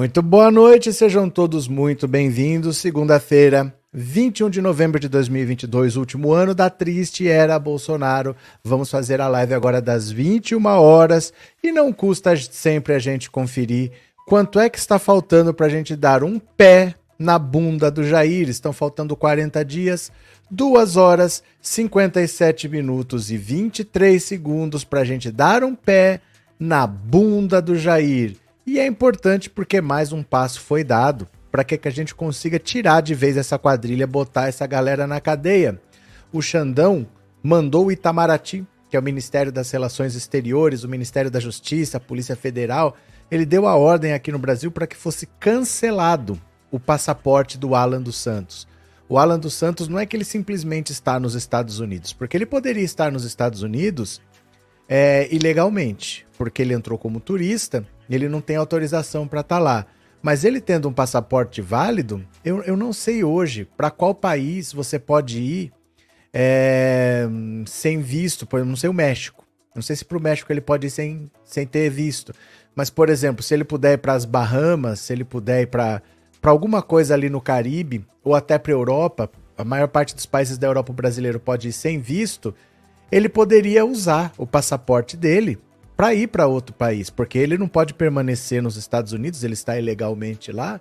Muito boa noite, sejam todos muito bem-vindos. Segunda-feira, 21 de novembro de 2022, último ano da triste era Bolsonaro. Vamos fazer a live agora das 21 horas e não custa sempre a gente conferir quanto é que está faltando para a gente dar um pé na bunda do Jair. Estão faltando 40 dias, 2 horas, 57 minutos e 23 segundos para a gente dar um pé na bunda do Jair. E é importante porque mais um passo foi dado para que, que a gente consiga tirar de vez essa quadrilha, botar essa galera na cadeia. O Xandão mandou o Itamaraty, que é o Ministério das Relações Exteriores, o Ministério da Justiça, a Polícia Federal, ele deu a ordem aqui no Brasil para que fosse cancelado o passaporte do Alan dos Santos. O Alan dos Santos não é que ele simplesmente está nos Estados Unidos, porque ele poderia estar nos Estados Unidos é, ilegalmente, porque ele entrou como turista ele não tem autorização para estar tá lá. Mas ele tendo um passaporte válido, eu, eu não sei hoje para qual país você pode ir é, sem visto, por não sei o México. Não sei se para o México ele pode ir sem, sem ter visto. Mas, por exemplo, se ele puder ir para as Bahamas, se ele puder ir para alguma coisa ali no Caribe, ou até para a Europa, a maior parte dos países da Europa brasileiro pode ir sem visto, ele poderia usar o passaporte dele para ir para outro país, porque ele não pode permanecer nos Estados Unidos, ele está ilegalmente lá,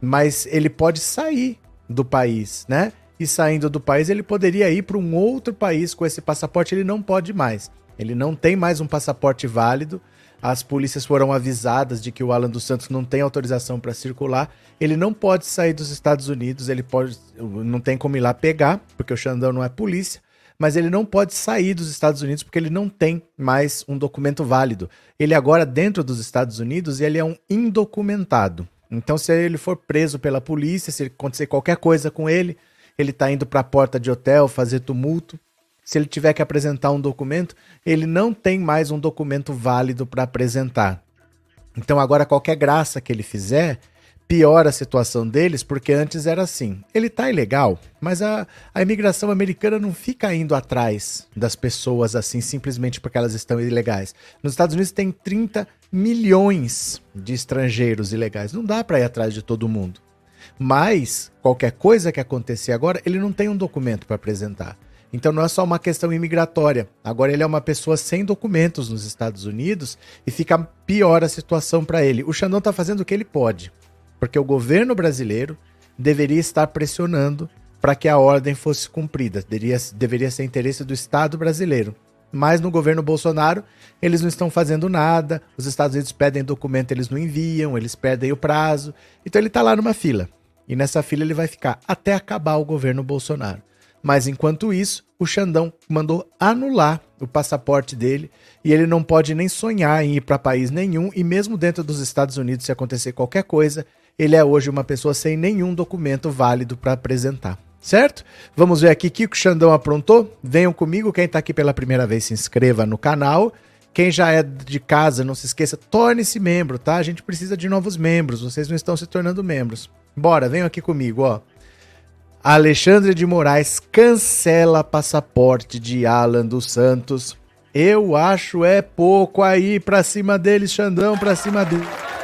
mas ele pode sair do país, né? E saindo do país, ele poderia ir para um outro país com esse passaporte, ele não pode mais. Ele não tem mais um passaporte válido. As polícias foram avisadas de que o Alan dos Santos não tem autorização para circular. Ele não pode sair dos Estados Unidos, ele pode não tem como ir lá pegar, porque o Xandão não é polícia mas ele não pode sair dos Estados Unidos porque ele não tem mais um documento válido. Ele agora dentro dos Estados Unidos ele é um indocumentado. Então se ele for preso pela polícia, se acontecer qualquer coisa com ele, ele está indo para a porta de hotel fazer tumulto. Se ele tiver que apresentar um documento, ele não tem mais um documento válido para apresentar. Então agora qualquer graça que ele fizer, piora a situação deles, porque antes era assim. Ele tá ilegal, mas a, a imigração americana não fica indo atrás das pessoas assim, simplesmente porque elas estão ilegais. Nos Estados Unidos tem 30 milhões de estrangeiros ilegais. Não dá para ir atrás de todo mundo. Mas, qualquer coisa que acontecer agora, ele não tem um documento para apresentar. Então não é só uma questão imigratória. Agora ele é uma pessoa sem documentos nos Estados Unidos e fica pior a situação para ele. O Xandão tá fazendo o que ele pode. Porque o governo brasileiro deveria estar pressionando para que a ordem fosse cumprida. Deveria, deveria ser interesse do Estado brasileiro. Mas no governo Bolsonaro, eles não estão fazendo nada. Os Estados Unidos pedem documento, eles não enviam, eles perdem o prazo. Então ele está lá numa fila. E nessa fila ele vai ficar até acabar o governo Bolsonaro. Mas enquanto isso, o Xandão mandou anular o passaporte dele e ele não pode nem sonhar em ir para país nenhum. E mesmo dentro dos Estados Unidos, se acontecer qualquer coisa, ele é hoje uma pessoa sem nenhum documento válido para apresentar. Certo? Vamos ver aqui o que o Xandão aprontou. Venham comigo, quem está aqui pela primeira vez, se inscreva no canal. Quem já é de casa, não se esqueça, torne-se membro, tá? A gente precisa de novos membros, vocês não estão se tornando membros. Bora, venham aqui comigo, ó. Alexandre de Moraes cancela passaporte de Alan dos Santos. Eu acho é pouco aí pra cima deles, Xandão, pra cima deles.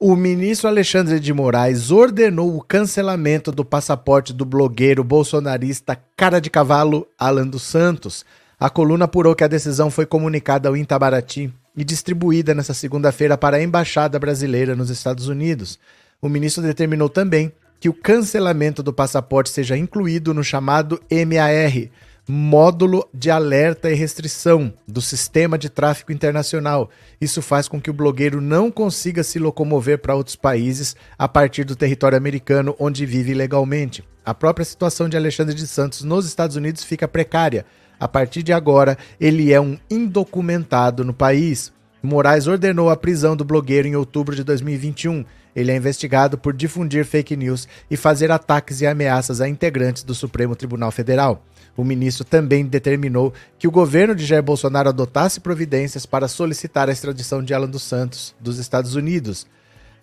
O ministro Alexandre de Moraes ordenou o cancelamento do passaporte do blogueiro bolsonarista cara de cavalo Alan dos Santos. A coluna apurou que a decisão foi comunicada ao Itabaraty e distribuída nesta segunda-feira para a embaixada brasileira nos Estados Unidos. O ministro determinou também que o cancelamento do passaporte seja incluído no chamado MAR, módulo de alerta e restrição do sistema de tráfico internacional. Isso faz com que o blogueiro não consiga se locomover para outros países a partir do território americano onde vive ilegalmente. A própria situação de Alexandre de Santos nos Estados Unidos fica precária. A partir de agora, ele é um indocumentado no país. Moraes ordenou a prisão do blogueiro em outubro de 2021. Ele é investigado por difundir fake news e fazer ataques e ameaças a integrantes do Supremo Tribunal Federal. O ministro também determinou que o governo de Jair Bolsonaro adotasse providências para solicitar a extradição de Alan dos Santos dos Estados Unidos.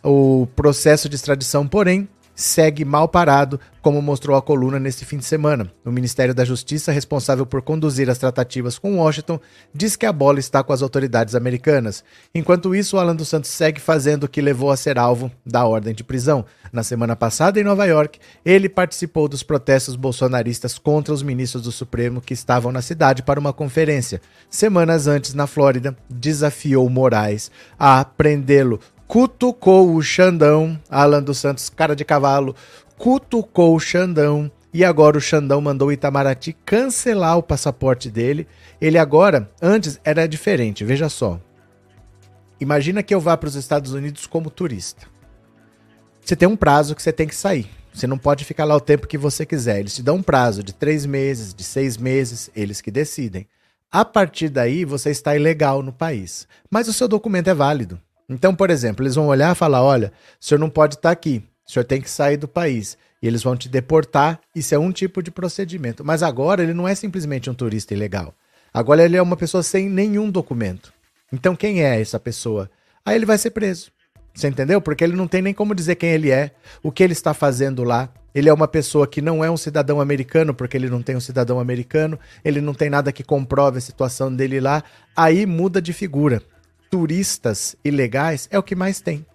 O processo de extradição, porém, segue mal parado, como mostrou a coluna neste fim de semana. O Ministério da Justiça, responsável por conduzir as tratativas com Washington, diz que a bola está com as autoridades americanas. Enquanto isso, o Alan dos Santos segue fazendo o que levou a ser alvo da ordem de prisão. Na semana passada, em Nova York, ele participou dos protestos bolsonaristas contra os ministros do Supremo que estavam na cidade para uma conferência. Semanas antes, na Flórida, desafiou Moraes a prendê-lo cutucou o Xandão, Alan dos Santos, cara de cavalo, cutucou o Xandão e agora o Xandão mandou o Itamaraty cancelar o passaporte dele. Ele agora, antes era diferente, veja só. Imagina que eu vá para os Estados Unidos como turista. Você tem um prazo que você tem que sair. Você não pode ficar lá o tempo que você quiser. Eles te dão um prazo de três meses, de seis meses, eles que decidem. A partir daí, você está ilegal no país. Mas o seu documento é válido. Então, por exemplo, eles vão olhar e falar: olha, o senhor não pode estar aqui, o senhor tem que sair do país. E eles vão te deportar. Isso é um tipo de procedimento. Mas agora ele não é simplesmente um turista ilegal. Agora ele é uma pessoa sem nenhum documento. Então, quem é essa pessoa? Aí ele vai ser preso. Você entendeu? Porque ele não tem nem como dizer quem ele é, o que ele está fazendo lá. Ele é uma pessoa que não é um cidadão americano, porque ele não tem um cidadão americano, ele não tem nada que comprove a situação dele lá. Aí muda de figura turistas ilegais é o que mais tem.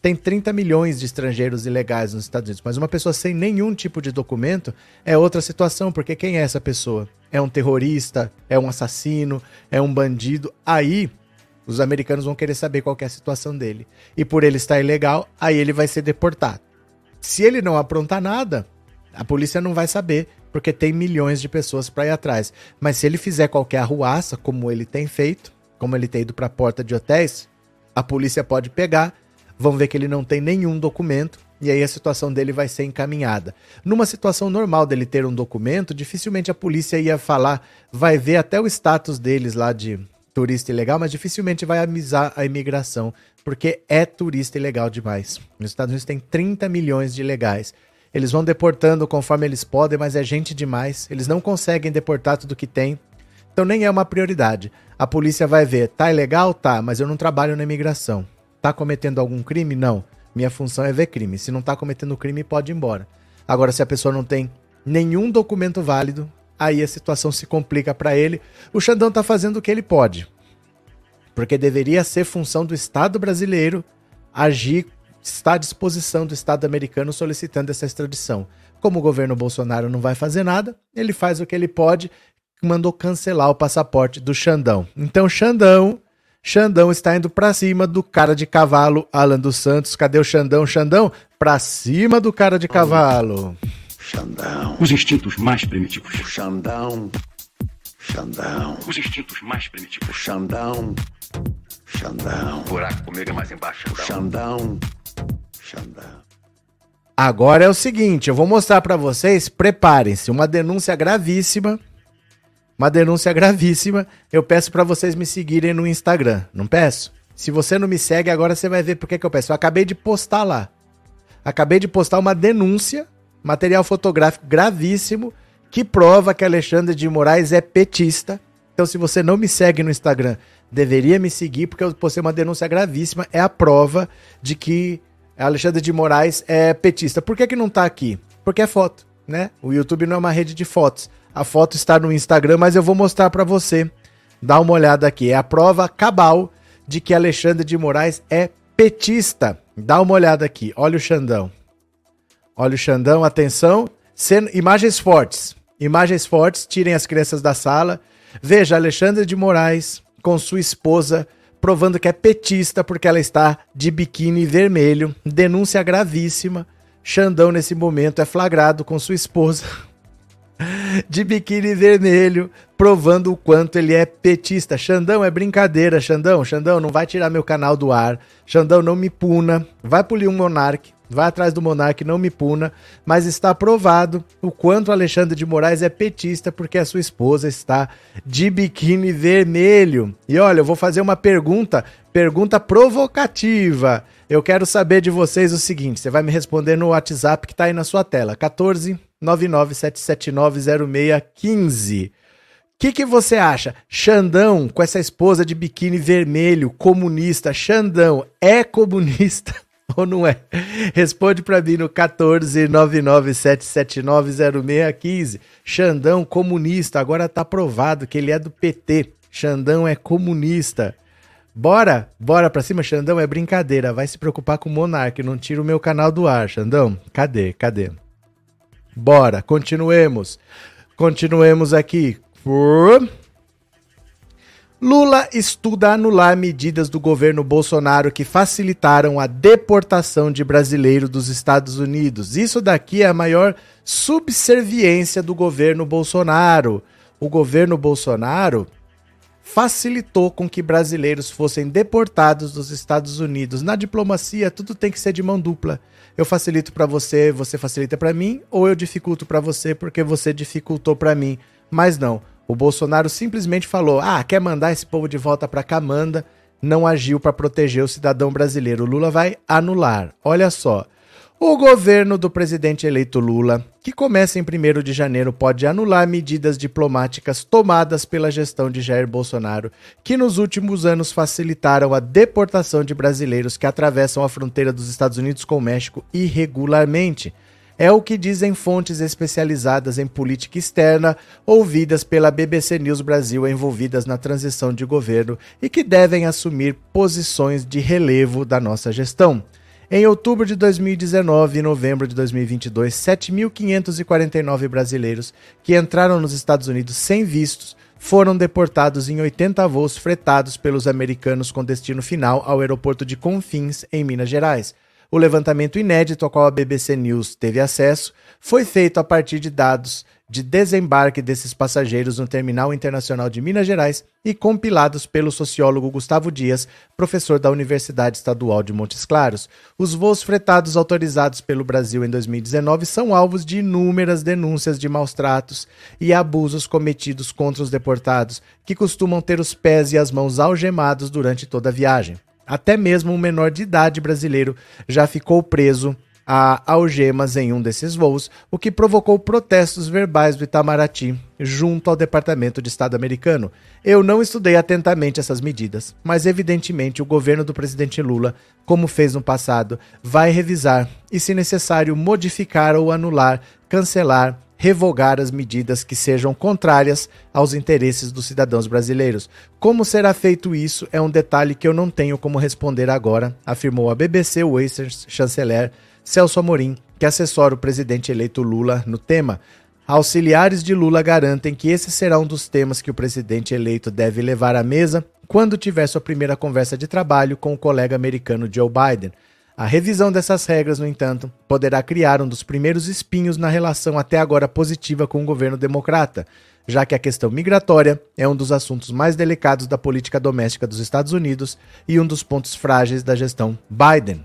Tem 30 milhões de estrangeiros ilegais nos Estados Unidos, mas uma pessoa sem nenhum tipo de documento é outra situação, porque quem é essa pessoa? É um terrorista, é um assassino, é um bandido. Aí os americanos vão querer saber qual é a situação dele. E por ele estar ilegal, aí ele vai ser deportado. Se ele não aprontar nada, a polícia não vai saber, porque tem milhões de pessoas para ir atrás. Mas se ele fizer qualquer arruaça, como ele tem feito, como ele tem ido para a porta de hotéis, a polícia pode pegar, vão ver que ele não tem nenhum documento e aí a situação dele vai ser encaminhada. Numa situação normal dele ter um documento, dificilmente a polícia ia falar, vai ver até o status deles lá de turista ilegal, mas dificilmente vai avisar a imigração, porque é turista ilegal demais. Nos Estados Unidos tem 30 milhões de ilegais. Eles vão deportando conforme eles podem, mas é gente demais. Eles não conseguem deportar tudo que tem. Então nem é uma prioridade. A polícia vai ver, tá ilegal? Tá, mas eu não trabalho na imigração. Tá cometendo algum crime? Não. Minha função é ver crime. Se não tá cometendo crime, pode ir embora. Agora, se a pessoa não tem nenhum documento válido, aí a situação se complica para ele. O Xandão tá fazendo o que ele pode. Porque deveria ser função do Estado brasileiro agir, está à disposição do Estado americano solicitando essa extradição. Como o governo Bolsonaro não vai fazer nada, ele faz o que ele pode mandou cancelar o passaporte do Xandão. Então, Xandão, Xandão está indo para cima do cara de cavalo, Alan dos Santos. Cadê o Xandão? Xandão, para cima do cara de cavalo. Xandão. Os instintos mais primitivos. Xandão. Xandão. Os instintos mais primitivos. Xandão. Xandão. O buraco comigo é mais embaixo. Xandão. Xandão. Agora é o seguinte, eu vou mostrar para vocês, preparem-se, uma denúncia gravíssima uma denúncia gravíssima. Eu peço para vocês me seguirem no Instagram. Não peço? Se você não me segue, agora você vai ver por que eu peço. Eu acabei de postar lá. Acabei de postar uma denúncia, material fotográfico gravíssimo, que prova que Alexandre de Moraes é petista. Então, se você não me segue no Instagram, deveria me seguir, porque eu postei uma denúncia gravíssima. É a prova de que Alexandre de Moraes é petista. Por que, que não tá aqui? Porque é foto, né? O YouTube não é uma rede de fotos. A foto está no Instagram, mas eu vou mostrar para você. Dá uma olhada aqui. É a prova cabal de que Alexandre de Moraes é petista. Dá uma olhada aqui. Olha o Xandão. Olha o Xandão, atenção. Imagens fortes. Imagens fortes, tirem as crianças da sala. Veja Alexandre de Moraes com sua esposa provando que é petista porque ela está de biquíni vermelho. Denúncia gravíssima. Xandão, nesse momento, é flagrado com sua esposa de biquíni vermelho, provando o quanto ele é petista. Xandão, é brincadeira, Xandão. Xandão, não vai tirar meu canal do ar. Xandão, não me puna. Vai polir um Monark. Vai atrás do Monark, não me puna. Mas está provado o quanto Alexandre de Moraes é petista porque a sua esposa está de biquíni vermelho. E olha, eu vou fazer uma pergunta, pergunta provocativa. Eu quero saber de vocês o seguinte: você vai me responder no WhatsApp que está aí na sua tela. 14 997790615. O que, que você acha? Xandão, com essa esposa de biquíni vermelho, comunista, Xandão é comunista Ou não é? Responde para mim no 14997790615. Xandão comunista, agora tá provado que ele é do PT. Xandão é comunista. Bora, bora pra cima, Xandão, é brincadeira. Vai se preocupar com o Monark, não tira o meu canal do ar, Xandão. Cadê, cadê? Bora, continuemos. Continuemos aqui. Lula estuda anular medidas do governo Bolsonaro que facilitaram a deportação de brasileiros dos Estados Unidos. Isso daqui é a maior subserviência do governo Bolsonaro. O governo Bolsonaro facilitou com que brasileiros fossem deportados dos Estados Unidos. Na diplomacia, tudo tem que ser de mão dupla. Eu facilito para você, você facilita para mim, ou eu dificulto para você porque você dificultou para mim. Mas não, o Bolsonaro simplesmente falou: "Ah, quer mandar esse povo de volta para cá, manda". Não agiu para proteger o cidadão brasileiro. O Lula vai anular. Olha só. O governo do presidente eleito Lula, que começa em 1 de janeiro, pode anular medidas diplomáticas tomadas pela gestão de Jair Bolsonaro, que nos últimos anos facilitaram a deportação de brasileiros que atravessam a fronteira dos Estados Unidos com o México irregularmente. É o que dizem fontes especializadas em política externa, ouvidas pela BBC News Brasil envolvidas na transição de governo e que devem assumir posições de relevo da nossa gestão. Em outubro de 2019 e novembro de 2022, 7.549 brasileiros que entraram nos Estados Unidos sem vistos foram deportados em 80 voos fretados pelos americanos com destino final ao aeroporto de Confins, em Minas Gerais. O levantamento inédito ao qual a BBC News teve acesso foi feito a partir de dados de desembarque desses passageiros no Terminal Internacional de Minas Gerais e compilados pelo sociólogo Gustavo Dias, professor da Universidade Estadual de Montes Claros. Os voos fretados autorizados pelo Brasil em 2019 são alvos de inúmeras denúncias de maus tratos e abusos cometidos contra os deportados, que costumam ter os pés e as mãos algemados durante toda a viagem. Até mesmo um menor de idade brasileiro já ficou preso a algemas em um desses voos, o que provocou protestos verbais do Itamaraty junto ao Departamento de Estado americano. Eu não estudei atentamente essas medidas, mas evidentemente o governo do presidente Lula, como fez no passado, vai revisar e, se necessário, modificar ou anular, cancelar, revogar as medidas que sejam contrárias aos interesses dos cidadãos brasileiros. Como será feito isso é um detalhe que eu não tenho como responder agora, afirmou a BBC o ex-chanceler Celso Amorim, que assessora o presidente eleito Lula no tema. Auxiliares de Lula garantem que esse será um dos temas que o presidente eleito deve levar à mesa quando tiver sua primeira conversa de trabalho com o colega americano Joe Biden. A revisão dessas regras, no entanto, poderá criar um dos primeiros espinhos na relação até agora positiva com o governo democrata, já que a questão migratória é um dos assuntos mais delicados da política doméstica dos Estados Unidos e um dos pontos frágeis da gestão Biden.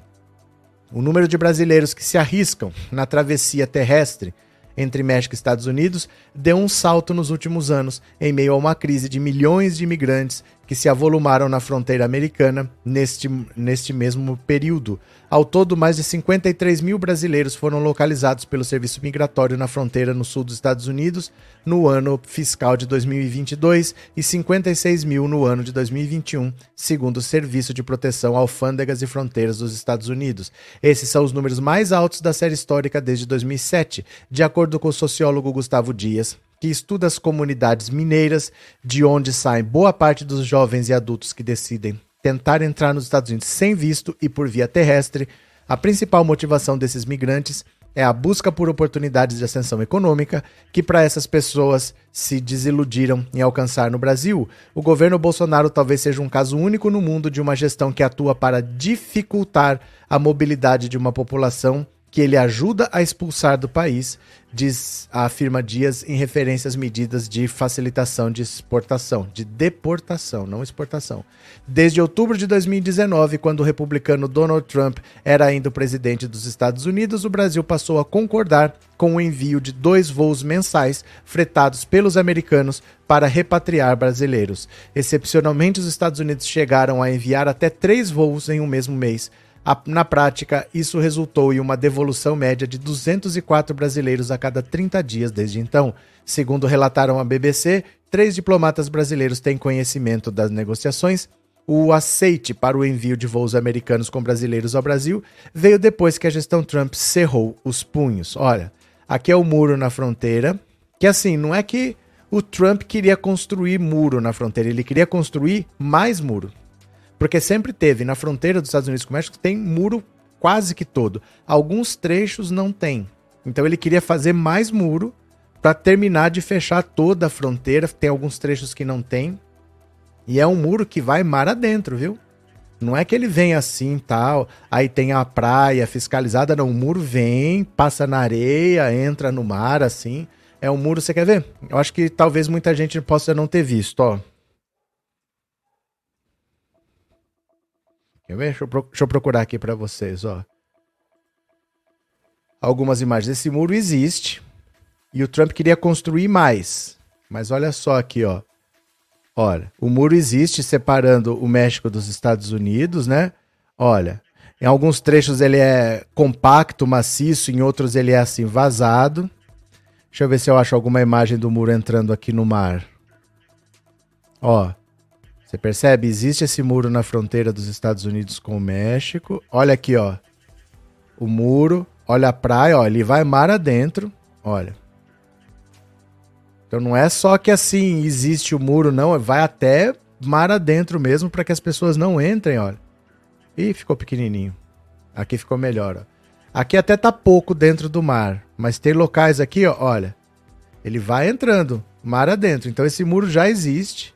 O número de brasileiros que se arriscam na travessia terrestre entre México e Estados Unidos deu um salto nos últimos anos, em meio a uma crise de milhões de imigrantes que se avolumaram na fronteira americana neste, neste mesmo período. Ao todo, mais de 53 mil brasileiros foram localizados pelo Serviço Migratório na fronteira no sul dos Estados Unidos no ano fiscal de 2022 e 56 mil no ano de 2021, segundo o Serviço de Proteção Alfândegas e Fronteiras dos Estados Unidos. Esses são os números mais altos da série histórica desde 2007, de acordo com o sociólogo Gustavo Dias, que estuda as comunidades mineiras, de onde saem boa parte dos jovens e adultos que decidem tentar entrar nos Estados Unidos sem visto e por via terrestre, a principal motivação desses migrantes é a busca por oportunidades de ascensão econômica que para essas pessoas se desiludiram em alcançar no Brasil. O governo Bolsonaro talvez seja um caso único no mundo de uma gestão que atua para dificultar a mobilidade de uma população que ele ajuda a expulsar do país, diz a firma Dias em referência às medidas de facilitação de exportação, de deportação, não exportação. Desde outubro de 2019, quando o republicano Donald Trump era ainda o presidente dos Estados Unidos, o Brasil passou a concordar com o envio de dois voos mensais fretados pelos americanos para repatriar brasileiros. Excepcionalmente, os Estados Unidos chegaram a enviar até três voos em um mesmo mês na prática, isso resultou em uma devolução média de 204 brasileiros a cada 30 dias desde então. Segundo relataram a BBC, três diplomatas brasileiros têm conhecimento das negociações O aceite para o envio de voos americanos com brasileiros ao Brasil veio depois que a gestão Trump cerrou os punhos. Olha, aqui é o muro na fronteira, que assim, não é que o Trump queria construir muro na fronteira, ele queria construir mais muro. Porque sempre teve, na fronteira dos Estados Unidos com o México, tem muro quase que todo. Alguns trechos não tem. Então ele queria fazer mais muro para terminar de fechar toda a fronteira. Tem alguns trechos que não tem. E é um muro que vai mar adentro, viu? Não é que ele vem assim tal, aí tem a praia fiscalizada, não. O muro vem, passa na areia, entra no mar assim. É um muro, você quer ver? Eu acho que talvez muita gente possa não ter visto, ó. Quer ver? Deixa eu, deixa eu procurar aqui para vocês, ó. Algumas imagens. Esse muro existe e o Trump queria construir mais. Mas olha só aqui, ó. Olha, o muro existe separando o México dos Estados Unidos, né? Olha, em alguns trechos ele é compacto, maciço, em outros ele é assim vazado. Deixa eu ver se eu acho alguma imagem do muro entrando aqui no mar. Ó, você percebe? Existe esse muro na fronteira dos Estados Unidos com o México. Olha aqui, ó. O muro, olha a praia, ó, ele vai mar adentro. Olha. Então não é só que assim existe o muro, não, vai até mar adentro mesmo para que as pessoas não entrem, olha. Ih, ficou pequenininho. Aqui ficou melhor, ó. Aqui até tá pouco dentro do mar, mas tem locais aqui, ó, olha. Ele vai entrando mar adentro. Então esse muro já existe.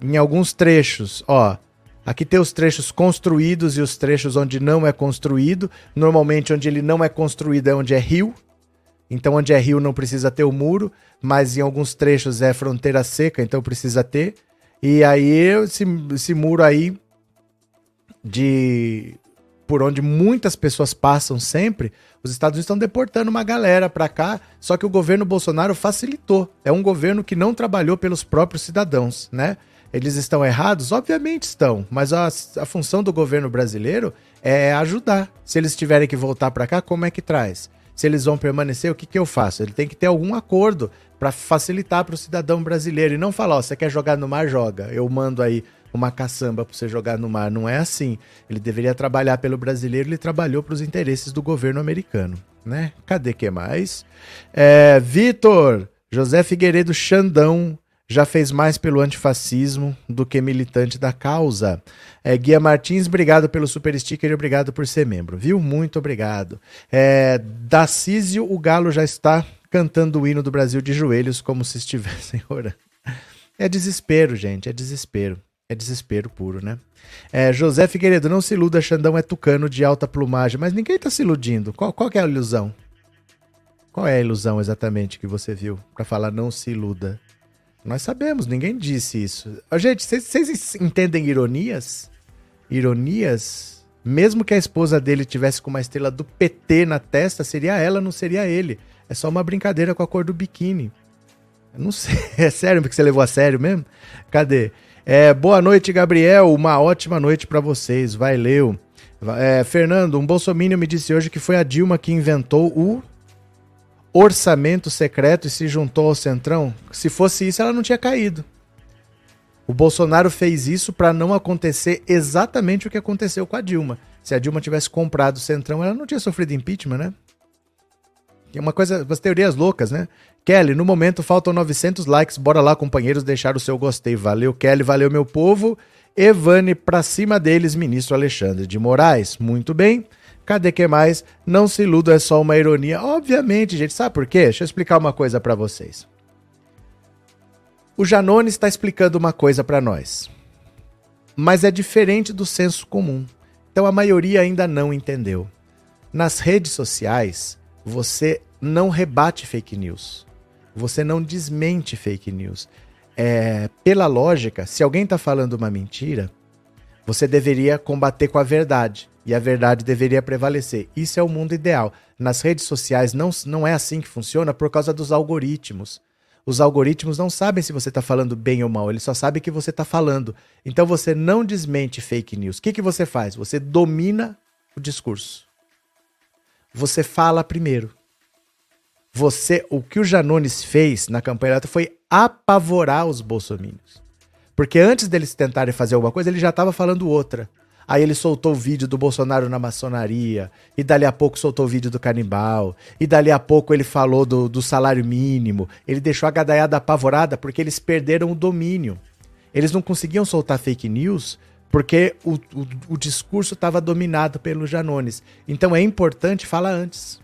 Em alguns trechos, ó. Aqui tem os trechos construídos e os trechos onde não é construído. Normalmente onde ele não é construído é onde é rio. Então, onde é rio não precisa ter o muro, mas em alguns trechos é fronteira seca, então precisa ter. E aí, esse, esse muro aí, de por onde muitas pessoas passam sempre, os Estados Unidos estão deportando uma galera para cá, só que o governo Bolsonaro facilitou. É um governo que não trabalhou pelos próprios cidadãos, né? Eles estão errados? Obviamente estão, mas a, a função do governo brasileiro é ajudar. Se eles tiverem que voltar para cá, como é que traz? se eles vão permanecer, o que, que eu faço? Ele tem que ter algum acordo para facilitar para o cidadão brasileiro e não falar, ó, você quer jogar no mar, joga. Eu mando aí uma caçamba para você jogar no mar. Não é assim. Ele deveria trabalhar pelo brasileiro, ele trabalhou para os interesses do governo americano, né? Cadê que mais? É, Vitor, José Figueiredo Xandão já fez mais pelo antifascismo do que militante da causa. É, Guia Martins, obrigado pelo super sticker e obrigado por ser membro, viu? Muito obrigado. É, Dacísio, o Galo já está cantando o hino do Brasil de joelhos como se estivessem orando. É desespero, gente, é desespero. É desespero puro, né? É, José Figueiredo, não se iluda, Xandão é tucano de alta plumagem, mas ninguém está se iludindo. Qual, qual é a ilusão? Qual é a ilusão exatamente que você viu para falar não se iluda? Nós sabemos, ninguém disse isso. Gente, vocês entendem ironias? Ironias? Mesmo que a esposa dele tivesse com uma estrela do PT na testa, seria ela, não seria ele. É só uma brincadeira com a cor do biquíni. Eu não sei, é sério porque você levou a sério mesmo? Cadê? É, boa noite, Gabriel. Uma ótima noite para vocês. Valeu. É, Fernando, um bolsominion me disse hoje que foi a Dilma que inventou o orçamento secreto e se juntou ao Centrão, se fosse isso, ela não tinha caído. O Bolsonaro fez isso para não acontecer exatamente o que aconteceu com a Dilma. Se a Dilma tivesse comprado o Centrão, ela não tinha sofrido impeachment, né? É uma coisa, umas teorias loucas, né? Kelly, no momento faltam 900 likes. Bora lá, companheiros, deixar o seu gostei. Valeu, Kelly, valeu, meu povo. Evane, pra cima deles, ministro Alexandre de Moraes. Muito bem. Cadê que mais? Não se iluda, é só uma ironia. Obviamente, gente, sabe por quê? Deixa eu explicar uma coisa para vocês. O Janone está explicando uma coisa para nós. Mas é diferente do senso comum. Então a maioria ainda não entendeu. Nas redes sociais, você não rebate fake news. Você não desmente fake news. É, pela lógica, se alguém está falando uma mentira, você deveria combater com a verdade e a verdade deveria prevalecer. Isso é o mundo ideal. Nas redes sociais não, não é assim que funciona por causa dos algoritmos. Os algoritmos não sabem se você está falando bem ou mal, eles só sabem que você está falando. Então você não desmente fake news. O que, que você faz? Você domina o discurso. Você fala primeiro. Você, o que o Janones fez na campanha foi apavorar os bolsominions. Porque antes deles tentarem fazer alguma coisa, ele já estava falando outra. Aí ele soltou o vídeo do Bolsonaro na maçonaria, e dali a pouco soltou o vídeo do canibal, e dali a pouco ele falou do, do salário mínimo. Ele deixou a gadaiada apavorada porque eles perderam o domínio. Eles não conseguiam soltar fake news porque o, o, o discurso estava dominado pelos Janones. Então é importante falar antes.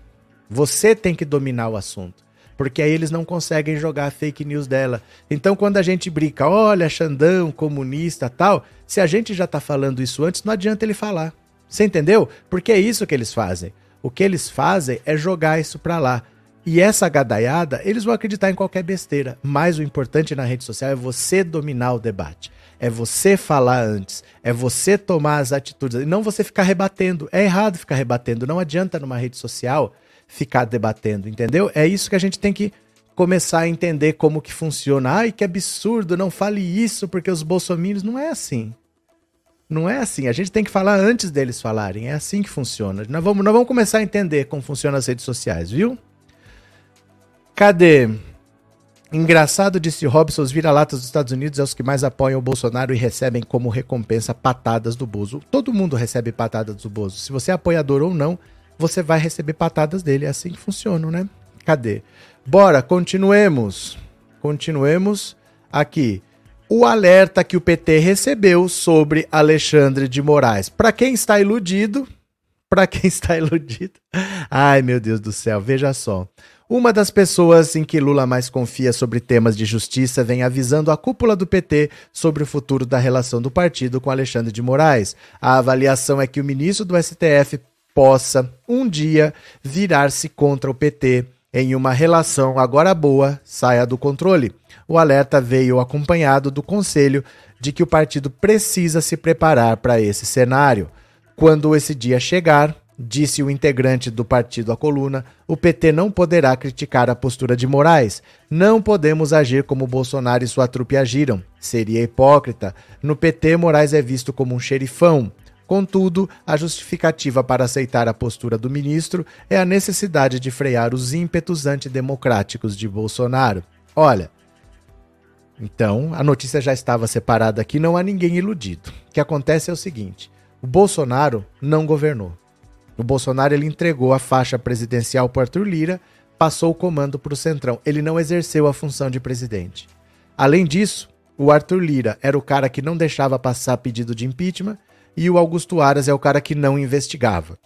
Você tem que dominar o assunto. Porque aí eles não conseguem jogar a fake news dela. Então, quando a gente brinca, olha, Xandão, comunista tal, se a gente já tá falando isso antes, não adianta ele falar. Você entendeu? Porque é isso que eles fazem. O que eles fazem é jogar isso pra lá. E essa gadaiada, eles vão acreditar em qualquer besteira. Mas o importante na rede social é você dominar o debate. É você falar antes. É você tomar as atitudes. E não você ficar rebatendo. É errado ficar rebatendo. Não adianta numa rede social ficar debatendo, entendeu? É isso que a gente tem que começar a entender como que funciona. Ai, que absurdo, não fale isso porque os bolsominions não é assim. Não é assim. A gente tem que falar antes deles falarem. É assim que funciona. Nós vamos, nós vamos começar a entender como funcionam as redes sociais, viu? Cadê? Engraçado, disse Robson, os vira-latas dos Estados Unidos é os que mais apoiam o Bolsonaro e recebem como recompensa patadas do Bozo. Todo mundo recebe patadas do Bozo. Se você é apoiador ou não, você vai receber patadas dele. É assim que funciona, né? Cadê? Bora, continuemos. Continuemos aqui. O alerta que o PT recebeu sobre Alexandre de Moraes. Para quem está iludido, para quem está iludido. Ai, meu Deus do céu, veja só. Uma das pessoas em que Lula mais confia sobre temas de justiça vem avisando a cúpula do PT sobre o futuro da relação do partido com Alexandre de Moraes. A avaliação é que o ministro do STF possa um dia virar-se contra o PT em uma relação agora boa saia do controle. O alerta veio acompanhado do conselho de que o partido precisa se preparar para esse cenário. Quando esse dia chegar, disse o integrante do partido à coluna, o PT não poderá criticar a postura de Moraes. Não podemos agir como Bolsonaro e sua trupe agiram. Seria hipócrita. No PT, Moraes é visto como um xerifão. Contudo, a justificativa para aceitar a postura do ministro é a necessidade de frear os ímpetos antidemocráticos de Bolsonaro. Olha, então a notícia já estava separada aqui, não há ninguém iludido. O que acontece é o seguinte: o Bolsonaro não governou. O Bolsonaro ele entregou a faixa presidencial para Arthur Lira, passou o comando para o Centrão. Ele não exerceu a função de presidente. Além disso, o Arthur Lira era o cara que não deixava passar pedido de impeachment e o Augusto Aras é o cara que não investigava.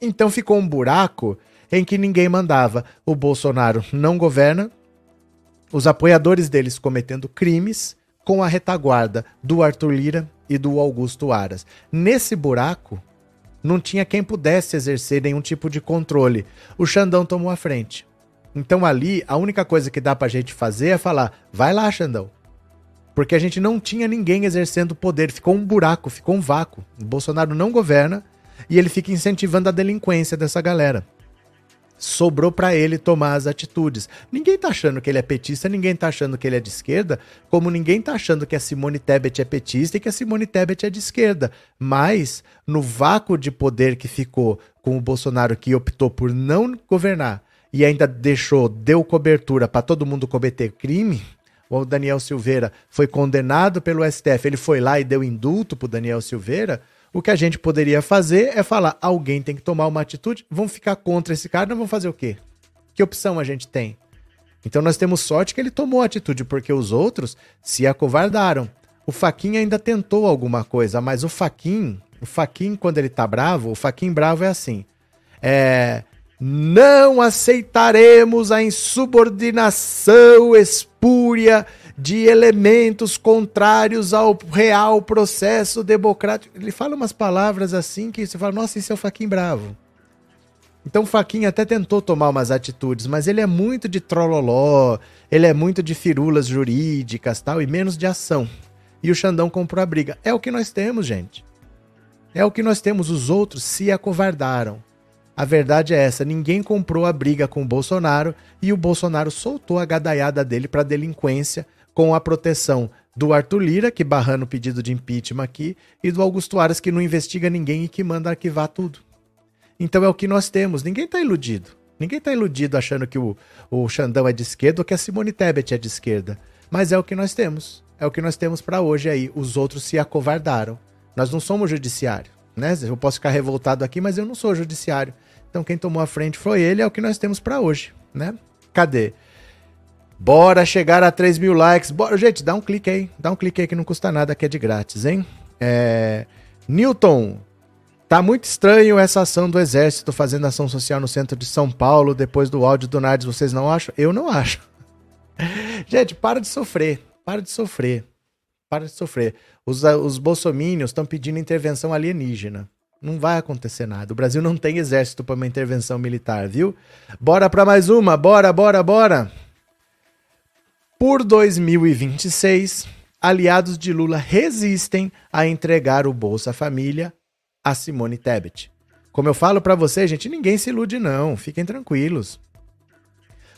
Então ficou um buraco em que ninguém mandava. O Bolsonaro não governa, os apoiadores deles cometendo crimes com a retaguarda do Arthur Lira e do Augusto Aras. Nesse buraco, não tinha quem pudesse exercer nenhum tipo de controle. O Xandão tomou a frente. Então ali, a única coisa que dá pra gente fazer é falar: vai lá, Xandão. Porque a gente não tinha ninguém exercendo poder, ficou um buraco, ficou um vácuo. O Bolsonaro não governa e ele fica incentivando a delinquência dessa galera. Sobrou para ele tomar as atitudes. Ninguém tá achando que ele é petista, ninguém tá achando que ele é de esquerda, como ninguém tá achando que a Simone Tebet é petista e que a Simone Tebet é de esquerda. Mas, no vácuo de poder que ficou com o Bolsonaro, que optou por não governar e ainda deixou, deu cobertura para todo mundo cometer crime, o Daniel Silveira foi condenado pelo STF, ele foi lá e deu indulto pro Daniel Silveira, o que a gente poderia fazer é falar: alguém tem que tomar uma atitude, vamos ficar contra esse cara, nós vamos fazer o quê? Que opção a gente tem? Então nós temos sorte que ele tomou atitude, porque os outros se acovardaram. O Faquin ainda tentou alguma coisa, mas o Faquin, o Faquin quando ele tá bravo, o Faquin bravo é assim. É, não aceitaremos a insubordinação espúria de elementos contrários ao real processo democrático. Ele fala umas palavras assim que você fala, nossa, isso é o Faquin bravo. Então o Faquin até tentou tomar umas atitudes, mas ele é muito de trololó, ele é muito de firulas jurídicas tal, e menos de ação. E o Xandão comprou a briga. É o que nós temos, gente. É o que nós temos. Os outros se acovardaram. A verdade é essa: ninguém comprou a briga com o Bolsonaro e o Bolsonaro soltou a gadaiada dele para delinquência com a proteção do Arthur Lira, que barrando o pedido de impeachment aqui, e do Augusto Aras, que não investiga ninguém e que manda arquivar tudo. Então é o que nós temos. Ninguém está iludido. Ninguém está iludido achando que o, o Xandão é de esquerda ou que a Simone Tebet é de esquerda. Mas é o que nós temos. é o que nós temos para hoje aí. Os outros se acovardaram. Nós não somos judiciário, né? Eu posso ficar revoltado aqui, mas eu não sou judiciário. Então quem tomou a frente foi ele, é o que nós temos para hoje, né? Cadê? Bora chegar a 3 mil likes. Bora, gente, dá um clique aí. Dá um clique aí que não custa nada, que é de grátis, hein? É... Newton, tá muito estranho essa ação do Exército fazendo ação social no centro de São Paulo depois do áudio do Nardes. Vocês não acham? Eu não acho. gente, para de sofrer. Para de sofrer. Para de sofrer. Os, os bolsomínios estão pedindo intervenção alienígena. Não vai acontecer nada. O Brasil não tem exército para uma intervenção militar, viu? Bora para mais uma. Bora, bora, bora. Por 2026, aliados de Lula resistem a entregar o Bolsa Família a Simone Tebet. Como eu falo para vocês, gente, ninguém se ilude não, fiquem tranquilos.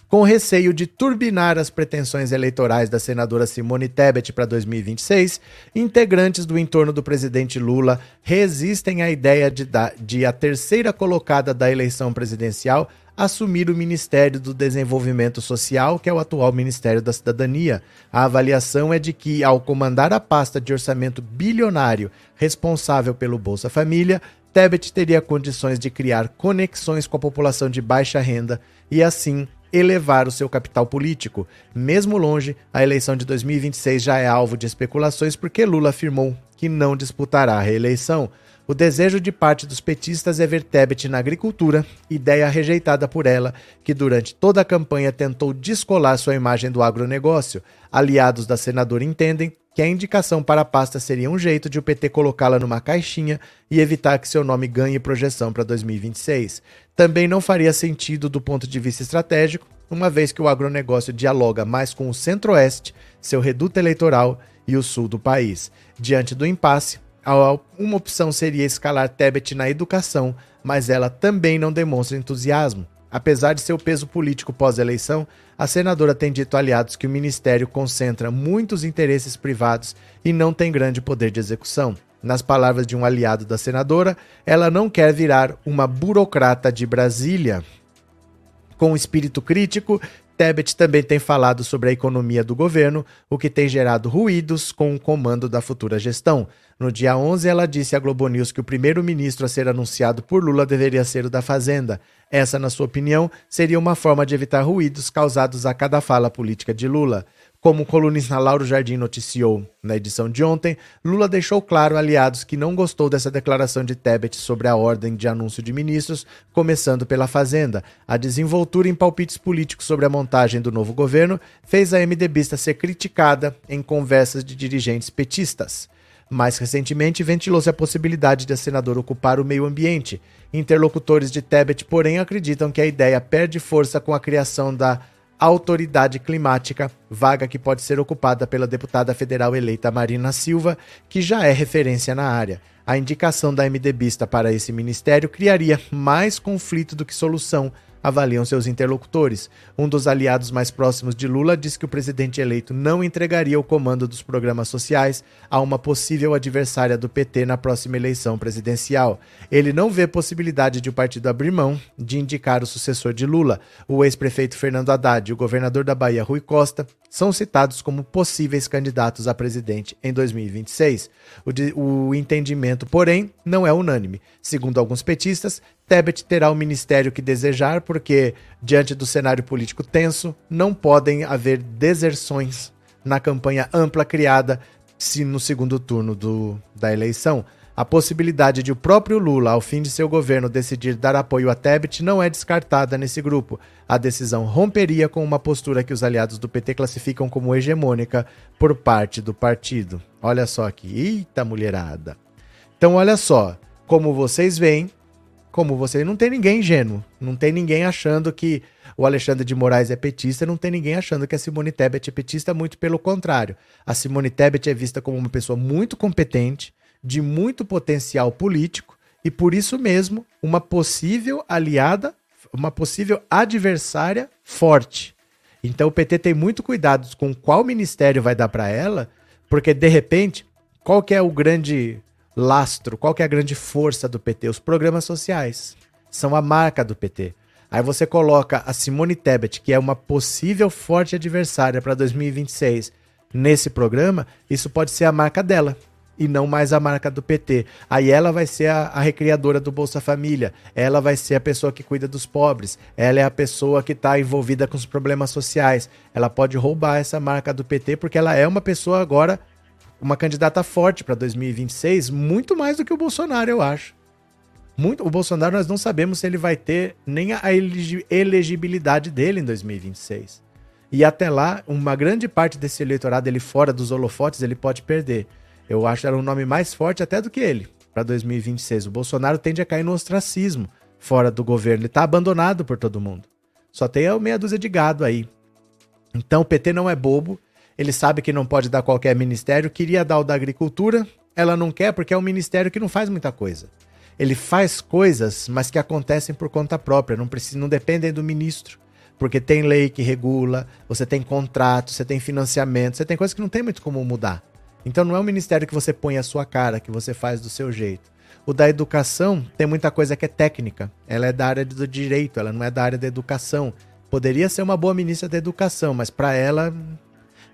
Com receio de turbinar as pretensões eleitorais da senadora Simone Tebet para 2026, integrantes do entorno do presidente Lula resistem à ideia de, de a terceira colocada da eleição presidencial assumir o Ministério do Desenvolvimento Social, que é o atual Ministério da Cidadania. A avaliação é de que, ao comandar a pasta de orçamento bilionário responsável pelo Bolsa Família, Tebet teria condições de criar conexões com a população de baixa renda e, assim, elevar o seu capital político. Mesmo longe, a eleição de 2026 já é alvo de especulações porque Lula afirmou que não disputará a reeleição. O desejo de parte dos petistas é ver Tebet na agricultura, ideia rejeitada por ela, que durante toda a campanha tentou descolar sua imagem do agronegócio. Aliados da senadora entendem que a indicação para a pasta seria um jeito de o PT colocá-la numa caixinha e evitar que seu nome ganhe projeção para 2026. Também não faria sentido do ponto de vista estratégico, uma vez que o agronegócio dialoga mais com o Centro-Oeste, seu reduto eleitoral, e o sul do país. Diante do impasse, uma opção seria escalar Tebet na educação, mas ela também não demonstra entusiasmo. Apesar de seu peso político pós-eleição, a senadora tem dito a aliados que o ministério concentra muitos interesses privados e não tem grande poder de execução. Nas palavras de um aliado da senadora, ela não quer virar uma burocrata de Brasília. Com espírito crítico, Tebet também tem falado sobre a economia do governo, o que tem gerado ruídos com o comando da futura gestão. No dia 11, ela disse à Globo News que o primeiro-ministro a ser anunciado por Lula deveria ser o da Fazenda. Essa, na sua opinião, seria uma forma de evitar ruídos causados a cada fala política de Lula. Como o colunista Lauro Jardim noticiou na edição de ontem, Lula deixou claro aliados que não gostou dessa declaração de Tebet sobre a ordem de anúncio de ministros, começando pela Fazenda. A desenvoltura em palpites políticos sobre a montagem do novo governo fez a MDBista ser criticada em conversas de dirigentes petistas. Mais recentemente, ventilou-se a possibilidade de a senadora ocupar o meio ambiente. Interlocutores de Tebet, porém, acreditam que a ideia perde força com a criação da Autoridade Climática, vaga que pode ser ocupada pela deputada federal eleita Marina Silva, que já é referência na área. A indicação da MDBista para esse ministério criaria mais conflito do que solução, avaliam seus interlocutores. Um dos aliados mais próximos de Lula diz que o presidente eleito não entregaria o comando dos programas sociais a uma possível adversária do PT na próxima eleição presidencial. Ele não vê possibilidade de o partido abrir mão de indicar o sucessor de Lula. O ex-prefeito Fernando Haddad e o governador da Bahia, Rui Costa, são citados como possíveis candidatos a presidente em 2026. O, de, o entendimento, porém, não é unânime. Segundo alguns petistas, Tebet terá o ministério que desejar, porque, diante do cenário político tenso, não podem haver deserções na campanha ampla criada se no segundo turno do, da eleição. A possibilidade de o próprio Lula, ao fim de seu governo, decidir dar apoio a Tebet não é descartada nesse grupo. A decisão romperia com uma postura que os aliados do PT classificam como hegemônica por parte do partido. Olha só aqui, eita mulherada. Então, olha só, como vocês veem, como vocês não tem ninguém ingênuo, não tem ninguém achando que o Alexandre de Moraes é petista, não tem ninguém achando que a Simone Tebet é petista, muito pelo contrário. A Simone Tebet é vista como uma pessoa muito competente, de muito potencial político e por isso mesmo uma possível aliada, uma possível adversária forte. Então o PT tem muito cuidado com qual ministério vai dar para ela, porque de repente, qual que é o grande lastro, qual que é a grande força do PT? Os programas sociais são a marca do PT. Aí você coloca a Simone Tebet, que é uma possível forte adversária para 2026, nesse programa, isso pode ser a marca dela e não mais a marca do PT. Aí ela vai ser a, a, recriadora do Bolsa Família, ela vai ser a pessoa que cuida dos pobres, ela é a pessoa que está envolvida com os problemas sociais. Ela pode roubar essa marca do PT porque ela é uma pessoa agora, uma candidata forte para 2026, muito mais do que o Bolsonaro, eu acho. Muito, o Bolsonaro nós não sabemos se ele vai ter nem a elegibilidade dele em 2026. E até lá, uma grande parte desse eleitorado ele fora dos holofotes, ele pode perder. Eu acho que era um nome mais forte até do que ele para 2026. O Bolsonaro tende a cair no ostracismo fora do governo. Ele está abandonado por todo mundo. Só tem a meia dúzia de gado aí. Então o PT não é bobo. Ele sabe que não pode dar qualquer ministério. Queria dar o da agricultura. Ela não quer porque é um ministério que não faz muita coisa. Ele faz coisas, mas que acontecem por conta própria. Não, precisa, não dependem do ministro. Porque tem lei que regula, você tem contrato, você tem financiamento, você tem coisas que não tem muito como mudar. Então não é um ministério que você põe a sua cara, que você faz do seu jeito. O da educação tem muita coisa que é técnica. Ela é da área do direito, ela não é da área da educação. Poderia ser uma boa ministra da educação, mas para ela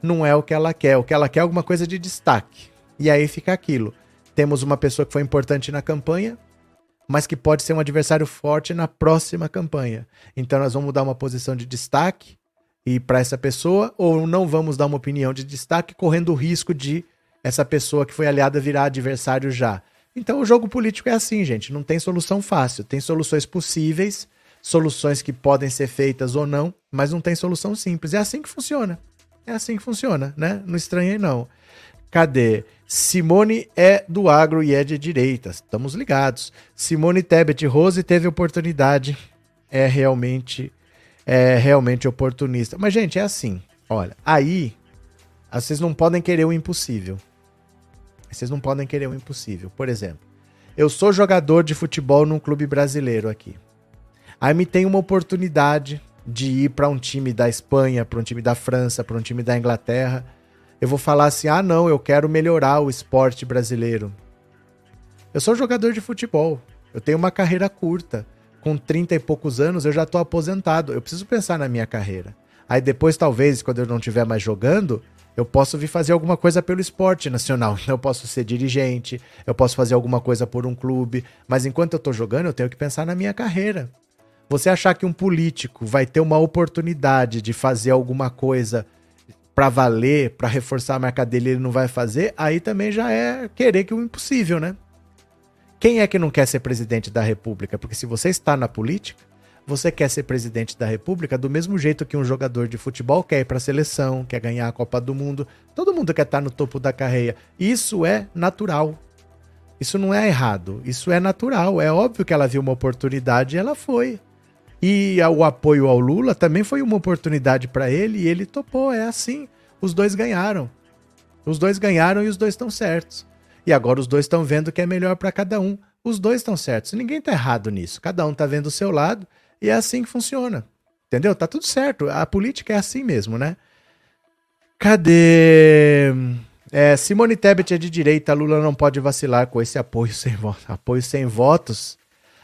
não é o que ela quer. O que ela quer é alguma coisa de destaque. E aí fica aquilo. Temos uma pessoa que foi importante na campanha, mas que pode ser um adversário forte na próxima campanha. Então nós vamos dar uma posição de destaque e para essa pessoa ou não vamos dar uma opinião de destaque correndo o risco de essa pessoa que foi aliada virar adversário já. Então o jogo político é assim, gente. Não tem solução fácil. Tem soluções possíveis, soluções que podem ser feitas ou não, mas não tem solução simples. É assim que funciona. É assim que funciona, né? Não estranhei, não. Cadê? Simone é do agro e é de direita. Estamos ligados. Simone Tebet Rose teve oportunidade. É realmente é realmente oportunista. Mas, gente, é assim. Olha, aí vocês não podem querer o impossível. Vocês não podem querer o impossível. Por exemplo, eu sou jogador de futebol num clube brasileiro aqui. Aí me tem uma oportunidade de ir para um time da Espanha, para um time da França, para um time da Inglaterra. Eu vou falar assim: ah, não, eu quero melhorar o esporte brasileiro. Eu sou jogador de futebol. Eu tenho uma carreira curta. Com 30 e poucos anos, eu já estou aposentado. Eu preciso pensar na minha carreira. Aí depois, talvez, quando eu não estiver mais jogando, eu posso vir fazer alguma coisa pelo esporte nacional. Eu posso ser dirigente, eu posso fazer alguma coisa por um clube, mas enquanto eu tô jogando, eu tenho que pensar na minha carreira. Você achar que um político vai ter uma oportunidade de fazer alguma coisa para valer, para reforçar a marca dele, ele não vai fazer, aí também já é querer que o impossível, né? Quem é que não quer ser presidente da República? Porque se você está na política, você quer ser presidente da República do mesmo jeito que um jogador de futebol quer ir para a seleção, quer ganhar a Copa do Mundo. Todo mundo quer estar no topo da carreira. Isso é natural. Isso não é errado. Isso é natural. É óbvio que ela viu uma oportunidade e ela foi. E o apoio ao Lula também foi uma oportunidade para ele e ele topou. É assim. Os dois ganharam. Os dois ganharam e os dois estão certos. E agora os dois estão vendo que é melhor para cada um. Os dois estão certos. Ninguém está errado nisso. Cada um está vendo o seu lado e é assim que funciona. Entendeu? Tá tudo certo. A política é assim mesmo, né? Cadê? É, Simone Tebet é de direita, Lula não pode vacilar com esse apoio sem votos. Apoio sem votos.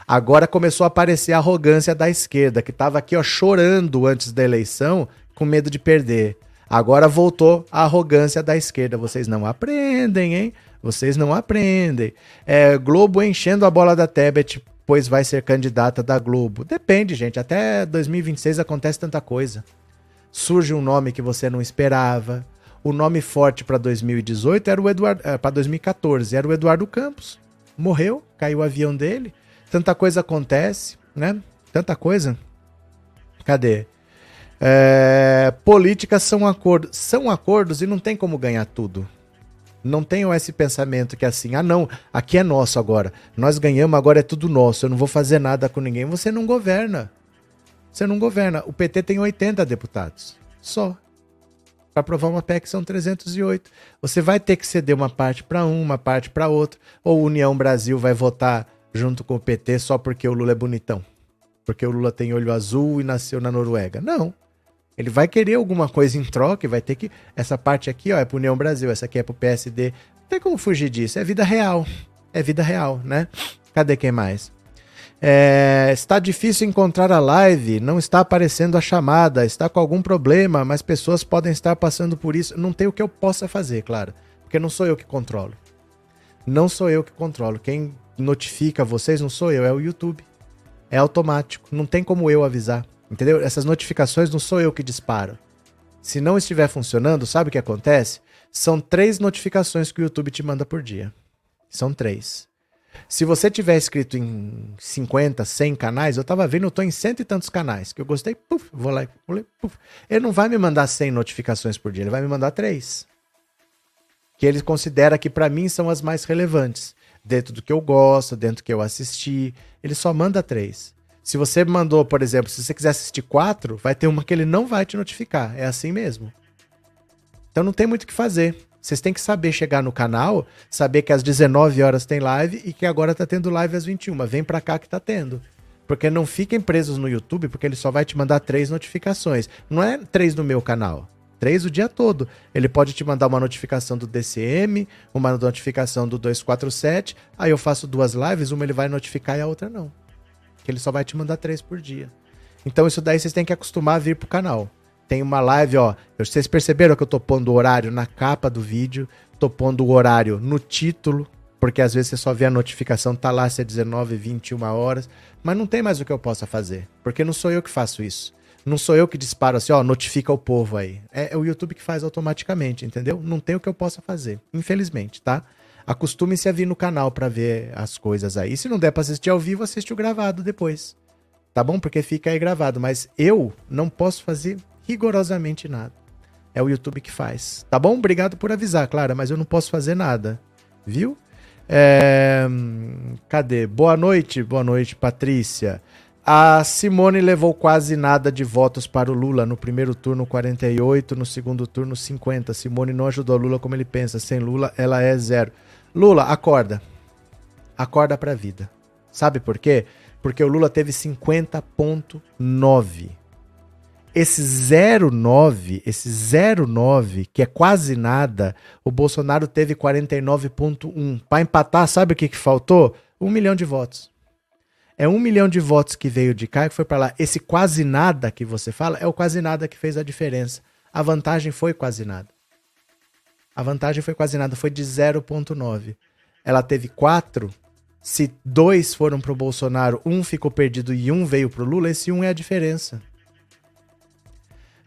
Agora começou a aparecer a arrogância da esquerda, que estava aqui ó, chorando antes da eleição, com medo de perder. Agora voltou a arrogância da esquerda. Vocês não aprendem, hein? Vocês não aprendem. É, Globo enchendo a bola da Tebet pois vai ser candidata da Globo. Depende, gente. Até 2026 acontece tanta coisa. Surge um nome que você não esperava. O nome forte para 2018 era o Eduardo, eh, para 2014 era o Eduardo Campos. Morreu, caiu o avião dele. Tanta coisa acontece, né? Tanta coisa. Cadê? É, políticas são acordos, são acordos e não tem como ganhar tudo. Não tenham esse pensamento que é assim, ah não, aqui é nosso agora. Nós ganhamos, agora é tudo nosso. Eu não vou fazer nada com ninguém. Você não governa. Você não governa. O PT tem 80 deputados. Só. Para aprovar uma PEC são 308. Você vai ter que ceder uma parte para um, uma parte para outro. Ou União Brasil vai votar junto com o PT só porque o Lula é bonitão. Porque o Lula tem olho azul e nasceu na Noruega. Não. Ele vai querer alguma coisa em troca e vai ter que. Essa parte aqui, ó, é pro União Brasil, essa aqui é pro PSD. Não tem como fugir disso. É vida real. É vida real, né? Cadê quem mais? É, está difícil encontrar a live, não está aparecendo a chamada, está com algum problema, mas pessoas podem estar passando por isso. Não tem o que eu possa fazer, claro, porque não sou eu que controlo. Não sou eu que controlo. Quem notifica vocês não sou eu, é o YouTube. É automático, não tem como eu avisar. Entendeu? Essas notificações não sou eu que disparo. Se não estiver funcionando, sabe o que acontece? São três notificações que o YouTube te manda por dia. São três. Se você tiver inscrito em 50, 100 canais, eu tava vendo, eu tô em cento e tantos canais, que eu gostei, puf, vou lá, lá puf. Ele não vai me mandar 100 notificações por dia, ele vai me mandar três. Que ele considera que para mim são as mais relevantes. Dentro do que eu gosto, dentro do que eu assisti, ele só manda três. Se você mandou, por exemplo, se você quiser assistir quatro, vai ter uma que ele não vai te notificar. É assim mesmo. Então não tem muito o que fazer. Vocês têm que saber chegar no canal, saber que às 19 horas tem live e que agora tá tendo live às 21. Vem pra cá que tá tendo. Porque não fiquem presos no YouTube, porque ele só vai te mandar três notificações. Não é três no meu canal. Três o dia todo. Ele pode te mandar uma notificação do DCM, uma notificação do 247. Aí eu faço duas lives, uma ele vai notificar e a outra não que ele só vai te mandar três por dia. Então isso daí vocês têm que acostumar a vir pro canal. Tem uma live, ó. Vocês perceberam que eu tô pondo o horário na capa do vídeo, tô pondo o horário no título, porque às vezes você só vê a notificação, tá lá se é 19, 21 horas, mas não tem mais o que eu possa fazer, porque não sou eu que faço isso. Não sou eu que disparo assim, ó, notifica o povo aí. É, é o YouTube que faz automaticamente, entendeu? Não tem o que eu possa fazer, infelizmente, tá? Acostume-se a vir no canal para ver as coisas aí. Se não der para assistir ao vivo, assiste o gravado depois. Tá bom? Porque fica aí gravado. Mas eu não posso fazer rigorosamente nada. É o YouTube que faz. Tá bom? Obrigado por avisar, Clara, mas eu não posso fazer nada. Viu? É... Cadê? Boa noite, boa noite, Patrícia. A Simone levou quase nada de votos para o Lula. No primeiro turno, 48. No segundo turno, 50. Simone não ajudou Lula como ele pensa. Sem Lula, ela é zero. Lula, acorda. Acorda pra vida. Sabe por quê? Porque o Lula teve 50,9. Esse 0,9, esse 0,9, que é quase nada, o Bolsonaro teve 49,1. Para empatar, sabe o que, que faltou? Um milhão de votos. É um milhão de votos que veio de cá e foi para lá. Esse quase nada que você fala é o quase nada que fez a diferença. A vantagem foi quase nada. A vantagem foi quase nada, foi de 0,9. Ela teve 4. Se dois foram pro Bolsonaro, um ficou perdido e um veio pro Lula, esse um é a diferença.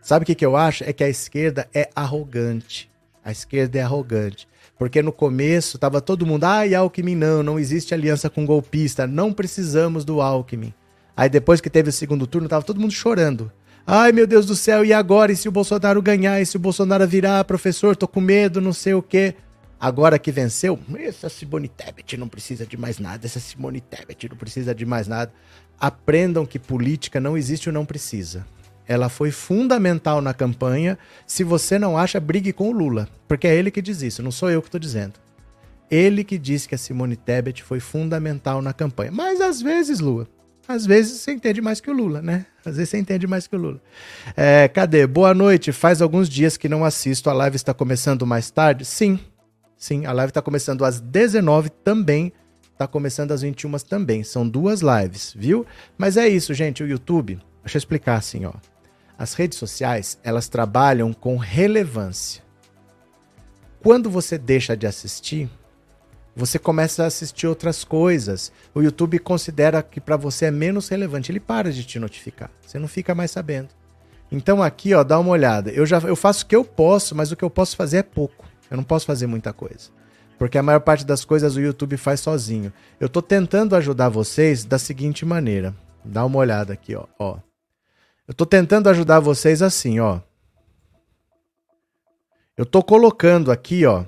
Sabe o que, que eu acho? É que a esquerda é arrogante. A esquerda é arrogante. Porque no começo tava todo mundo, ai, Alckmin não, não existe aliança com golpista, não precisamos do Alckmin. Aí depois que teve o segundo turno, tava todo mundo chorando. Ai, meu Deus do céu, e agora? E se o Bolsonaro ganhar? E se o Bolsonaro virar, professor, tô com medo, não sei o quê. Agora que venceu, essa Simone Tebet não precisa de mais nada, essa Simone Tebet não precisa de mais nada. Aprendam que política não existe ou não precisa. Ela foi fundamental na campanha. Se você não acha, brigue com o Lula, porque é ele que diz isso, não sou eu que estou dizendo. Ele que disse que a Simone Tebet foi fundamental na campanha. Mas às vezes, Lua, às vezes você entende mais que o Lula, né? Às vezes você entende mais que o Lula. É, cadê? Boa noite. Faz alguns dias que não assisto. A live está começando mais tarde? Sim. Sim, a live está começando às 19 também. Está começando às 21 também. São duas lives, viu? Mas é isso, gente. O YouTube, deixa eu explicar assim, ó. As redes sociais, elas trabalham com relevância. Quando você deixa de assistir, você começa a assistir outras coisas. O YouTube considera que para você é menos relevante, ele para de te notificar. Você não fica mais sabendo. Então aqui, ó, dá uma olhada. Eu já eu faço o que eu posso, mas o que eu posso fazer é pouco. Eu não posso fazer muita coisa. Porque a maior parte das coisas o YouTube faz sozinho. Eu tô tentando ajudar vocês da seguinte maneira. Dá uma olhada aqui, ó, ó. Eu tô tentando ajudar vocês assim, ó. Eu tô colocando aqui, ó,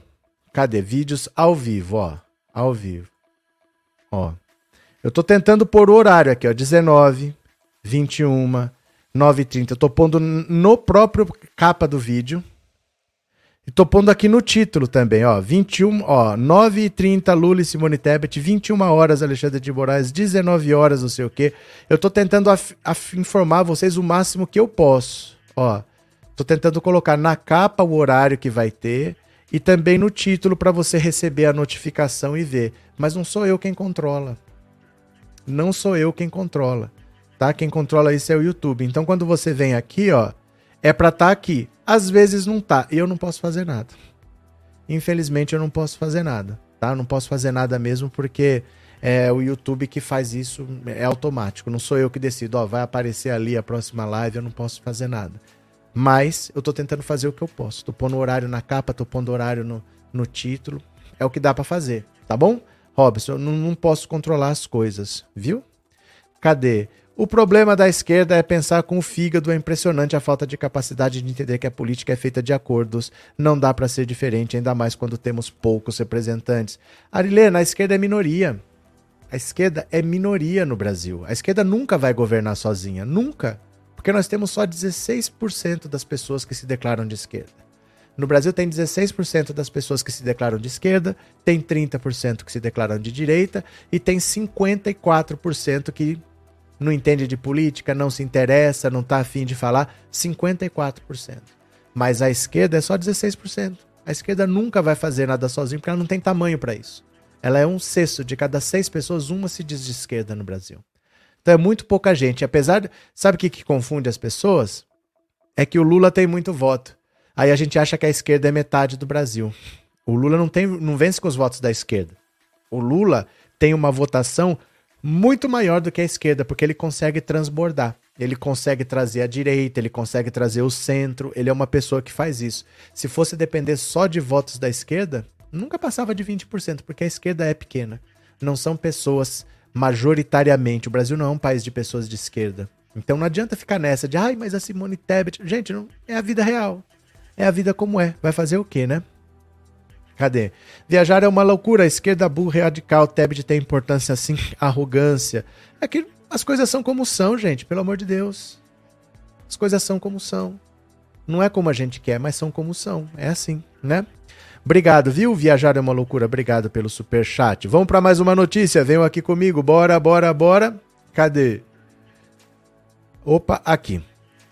Cadê? Vídeos ao vivo, ó. Ao vivo. Ó. Eu tô tentando pôr o horário aqui, ó. 19, 21, 9h30. Eu tô pondo no próprio capa do vídeo. E tô pondo aqui no título também, ó. 21, ó. 9h30, Lula e Simone Tebet. 21 horas, Alexandre de Moraes. 19 horas, não sei o quê. Eu tô tentando informar vocês o máximo que eu posso. Ó. Tô tentando colocar na capa o horário que vai ter e também no título para você receber a notificação e ver. Mas não sou eu quem controla. Não sou eu quem controla, tá? Quem controla isso é o YouTube. Então quando você vem aqui, ó, é para estar tá aqui. Às vezes não tá, e eu não posso fazer nada. Infelizmente eu não posso fazer nada, tá? Eu não posso fazer nada mesmo porque é o YouTube que faz isso, é automático. Não sou eu que decido, ó, vai aparecer ali a próxima live, eu não posso fazer nada. Mas eu tô tentando fazer o que eu posso. Tô pondo horário na capa, tô pondo horário no, no título. É o que dá para fazer, tá bom? Robson, eu não, não posso controlar as coisas, viu? Cadê? O problema da esquerda é pensar com o fígado, é impressionante a falta de capacidade de entender que a política é feita de acordos. Não dá para ser diferente, ainda mais quando temos poucos representantes. Arilena, a esquerda é minoria. A esquerda é minoria no Brasil. A esquerda nunca vai governar sozinha, nunca. Porque nós temos só 16% das pessoas que se declaram de esquerda. No Brasil tem 16% das pessoas que se declaram de esquerda, tem 30% que se declaram de direita e tem 54% que não entende de política, não se interessa, não está afim de falar, 54%. Mas a esquerda é só 16%. A esquerda nunca vai fazer nada sozinha porque ela não tem tamanho para isso. Ela é um sexto de cada seis pessoas, uma se diz de esquerda no Brasil. Então é muito pouca gente. Apesar de. Sabe o que, que confunde as pessoas? É que o Lula tem muito voto. Aí a gente acha que a esquerda é metade do Brasil. O Lula não, tem, não vence com os votos da esquerda. O Lula tem uma votação muito maior do que a esquerda, porque ele consegue transbordar. Ele consegue trazer a direita, ele consegue trazer o centro. Ele é uma pessoa que faz isso. Se fosse depender só de votos da esquerda, nunca passava de 20%, porque a esquerda é pequena. Não são pessoas majoritariamente. O Brasil não é um país de pessoas de esquerda. Então não adianta ficar nessa de, ai, mas a Simone Tebet. Gente, não, é a vida real. É a vida como é. Vai fazer o quê, né? Cadê? Viajar é uma loucura. A esquerda burra e radical. Tebet tem importância assim. Arrogância. É que as coisas são como são, gente. Pelo amor de Deus. As coisas são como são. Não é como a gente quer, mas são como são. É assim, né? Obrigado, viu? Viajar é uma loucura. Obrigado pelo super chat. Vamos para mais uma notícia. Venham aqui comigo. Bora, bora, bora. Cadê? Opa, aqui.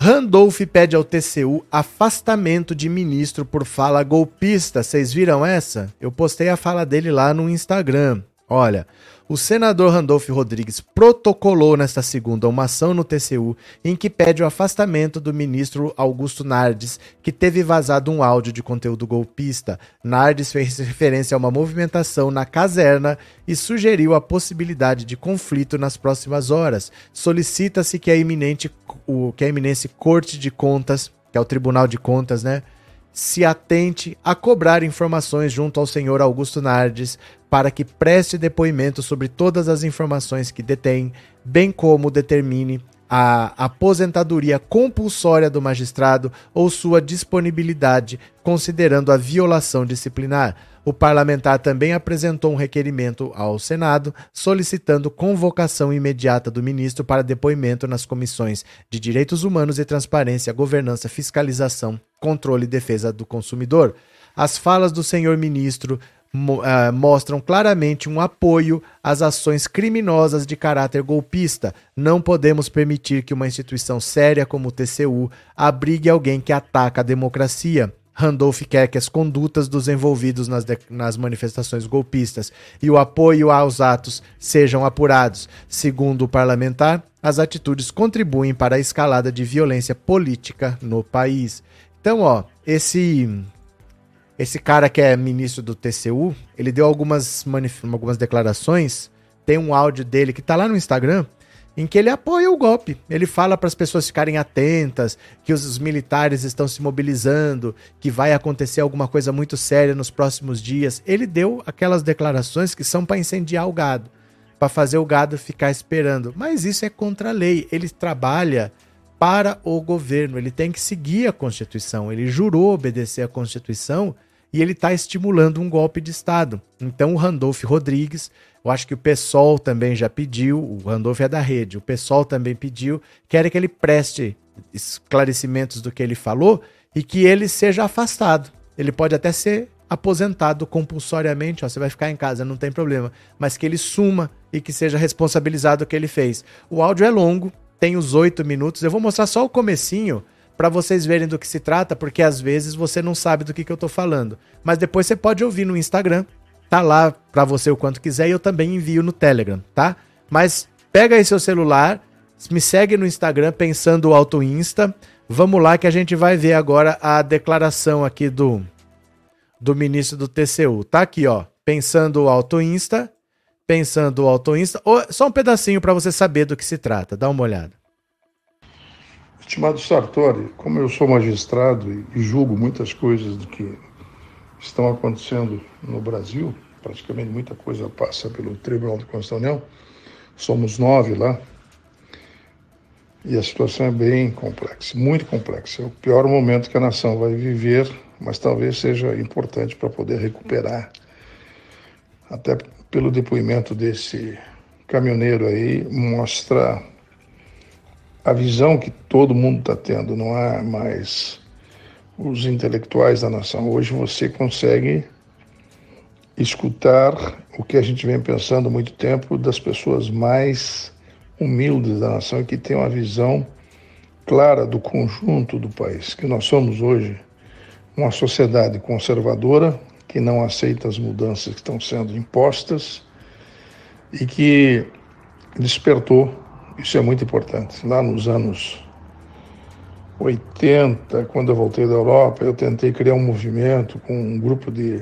Randolph pede ao TCU afastamento de ministro por fala golpista. Vocês viram essa? Eu postei a fala dele lá no Instagram. Olha, o senador Randolph Rodrigues protocolou nesta segunda uma ação no TCU em que pede o afastamento do ministro Augusto Nardes, que teve vazado um áudio de conteúdo golpista. Nardes fez referência a uma movimentação na caserna e sugeriu a possibilidade de conflito nas próximas horas. Solicita-se que a iminente o que a eminente Corte de Contas, que é o Tribunal de Contas, né, se atente a cobrar informações junto ao senhor Augusto Nardes para que preste depoimento sobre todas as informações que detém, bem como determine a aposentadoria compulsória do magistrado ou sua disponibilidade, considerando a violação disciplinar. O parlamentar também apresentou um requerimento ao Senado solicitando convocação imediata do ministro para depoimento nas comissões de Direitos Humanos e Transparência, Governança, Fiscalização, Controle e Defesa do Consumidor. As falas do senhor ministro mostram claramente um apoio às ações criminosas de caráter golpista. Não podemos permitir que uma instituição séria como o TCU abrigue alguém que ataca a democracia. Randolph quer que as condutas dos envolvidos nas, nas manifestações golpistas e o apoio aos atos sejam apurados. Segundo o parlamentar, as atitudes contribuem para a escalada de violência política no país. Então, ó, esse esse cara que é ministro do TCU, ele deu algumas, algumas declarações. Tem um áudio dele que tá lá no Instagram, em que ele apoia o golpe. Ele fala para as pessoas ficarem atentas, que os militares estão se mobilizando, que vai acontecer alguma coisa muito séria nos próximos dias. Ele deu aquelas declarações que são para incendiar o gado, para fazer o gado ficar esperando. Mas isso é contra a lei. Ele trabalha para o governo, ele tem que seguir a Constituição. Ele jurou obedecer a Constituição e ele está estimulando um golpe de Estado. Então o Randolph Rodrigues, eu acho que o PSOL também já pediu, o Randolph é da rede, o PSOL também pediu, quer que ele preste esclarecimentos do que ele falou e que ele seja afastado. Ele pode até ser aposentado compulsoriamente, ó, você vai ficar em casa, não tem problema, mas que ele suma e que seja responsabilizado o que ele fez. O áudio é longo, tem os oito minutos, eu vou mostrar só o comecinho para vocês verem do que se trata, porque às vezes você não sabe do que, que eu tô falando. Mas depois você pode ouvir no Instagram, tá lá para você o quanto quiser e eu também envio no Telegram, tá? Mas Pega aí seu celular, me segue no Instagram pensando Auto Insta. Vamos lá que a gente vai ver agora a declaração aqui do do ministro do TCU. Tá aqui, ó, pensando Auto Insta, pensando Auto Insta. Só um pedacinho para você saber do que se trata. Dá uma olhada. Estimado Sartori, como eu sou magistrado e julgo muitas coisas do que estão acontecendo no Brasil, praticamente muita coisa passa pelo Tribunal de Constituição somos nove lá, e a situação é bem complexa, muito complexa. É o pior momento que a nação vai viver, mas talvez seja importante para poder recuperar. Até pelo depoimento desse caminhoneiro aí, mostra a visão que todo mundo está tendo. Não há mais os intelectuais da nação. Hoje você consegue escutar o que a gente vem pensando há muito tempo das pessoas mais humildes da nação que têm uma visão clara do conjunto do país, que nós somos hoje uma sociedade conservadora que não aceita as mudanças que estão sendo impostas e que despertou, isso é muito importante. Lá nos anos 80, quando eu voltei da Europa, eu tentei criar um movimento com um grupo de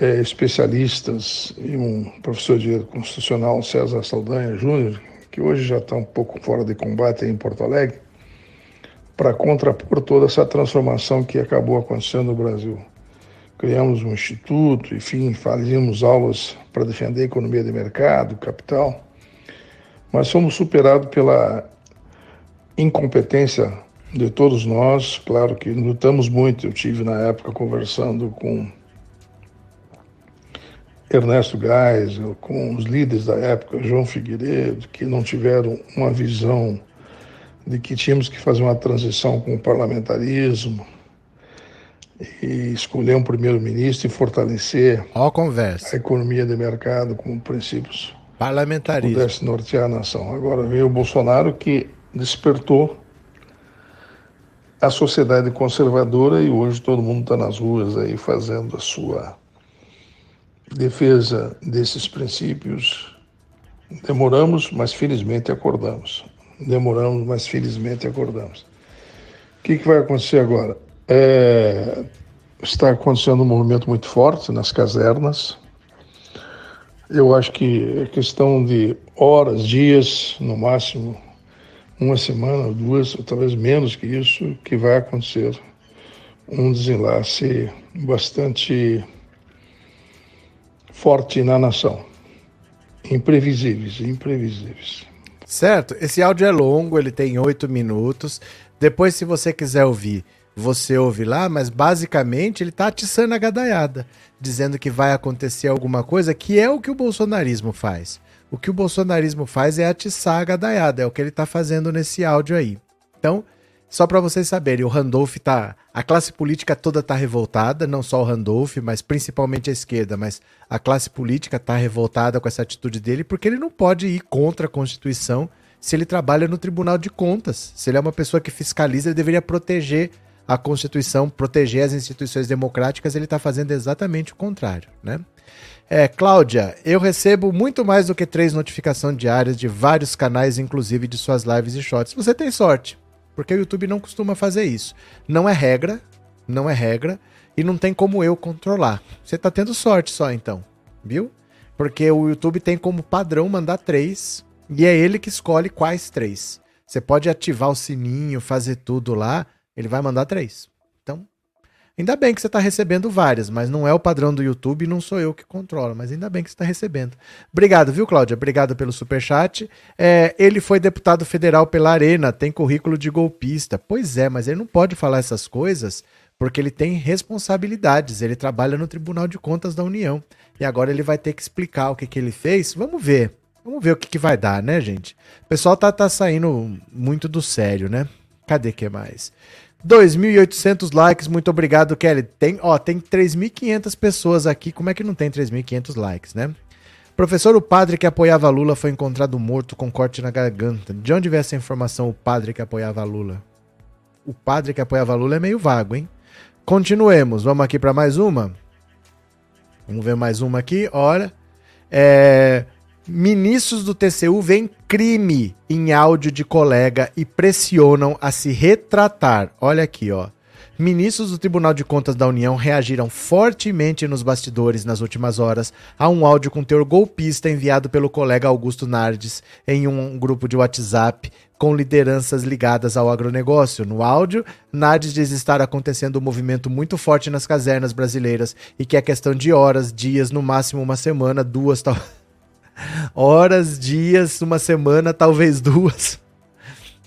é, especialistas e um professor de direito constitucional, César Saldanha Júnior, que hoje já está um pouco fora de combate em Porto Alegre, para contrapor toda essa transformação que acabou acontecendo no Brasil. Criamos um instituto, enfim, fazíamos aulas para defender a economia de mercado, capital, mas fomos superados pela incompetência de todos nós. Claro que lutamos muito. Eu tive na época conversando com Ernesto Geisel, com os líderes da época, João Figueiredo, que não tiveram uma visão de que tínhamos que fazer uma transição com o parlamentarismo e escolher um primeiro-ministro e fortalecer a economia de mercado com princípios parlamentarismo pudesse nortear a nação. Agora veio o Bolsonaro que despertou a sociedade conservadora e hoje todo mundo está nas ruas aí fazendo a sua defesa desses princípios. Demoramos, mas felizmente acordamos. Demoramos, mas felizmente acordamos. O que, que vai acontecer agora? É, está acontecendo um movimento muito forte nas casernas. Eu acho que é questão de horas, dias, no máximo uma semana, duas, ou talvez menos que isso, que vai acontecer um desenlace bastante forte na nação. Imprevisíveis, imprevisíveis. Certo, esse áudio é longo, ele tem oito minutos. Depois, se você quiser ouvir, você ouve lá, mas basicamente ele está atiçando a gadaiada, dizendo que vai acontecer alguma coisa, que é o que o bolsonarismo faz. O que o bolsonarismo faz é atiçar a gadaiada, é o que ele está fazendo nesse áudio aí. Então, só para vocês saberem, o Randolph tá. A classe política toda tá revoltada, não só o Randolph, mas principalmente a esquerda, mas a classe política tá revoltada com essa atitude dele porque ele não pode ir contra a Constituição se ele trabalha no Tribunal de Contas. Se ele é uma pessoa que fiscaliza, ele deveria proteger a Constituição, proteger as instituições democráticas, ele está fazendo exatamente o contrário, né? É, Cláudia, eu recebo muito mais do que três notificações diárias de vários canais, inclusive de suas lives e shorts. Você tem sorte. Porque o YouTube não costuma fazer isso. Não é regra, não é regra, e não tem como eu controlar. Você tá tendo sorte só então, viu? Porque o YouTube tem como padrão mandar três, e é ele que escolhe quais três. Você pode ativar o sininho, fazer tudo lá, ele vai mandar três. Ainda bem que você está recebendo várias, mas não é o padrão do YouTube não sou eu que controlo, mas ainda bem que você está recebendo. Obrigado, viu, Cláudia? Obrigado pelo superchat. É, ele foi deputado federal pela Arena, tem currículo de golpista. Pois é, mas ele não pode falar essas coisas porque ele tem responsabilidades. Ele trabalha no Tribunal de Contas da União. E agora ele vai ter que explicar o que, que ele fez. Vamos ver. Vamos ver o que, que vai dar, né, gente? O pessoal tá, tá saindo muito do sério, né? Cadê que mais? 2.800 likes, muito obrigado, Kelly. Tem, ó, tem 3.500 pessoas aqui, como é que não tem 3.500 likes, né? Professor, o padre que apoiava Lula foi encontrado morto com corte na garganta. De onde veio essa informação, o padre que apoiava Lula? O padre que apoiava Lula é meio vago, hein? Continuemos, vamos aqui para mais uma. Vamos ver mais uma aqui, olha. É... Ministros do TCU veem crime em áudio de colega e pressionam a se retratar. Olha aqui, ó. Ministros do Tribunal de Contas da União reagiram fortemente nos bastidores nas últimas horas a um áudio com teor golpista enviado pelo colega Augusto Nardes em um grupo de WhatsApp com lideranças ligadas ao agronegócio. No áudio, Nardes diz estar acontecendo um movimento muito forte nas casernas brasileiras e que é questão de horas, dias, no máximo uma semana, duas, tal. horas, dias, uma semana, talvez duas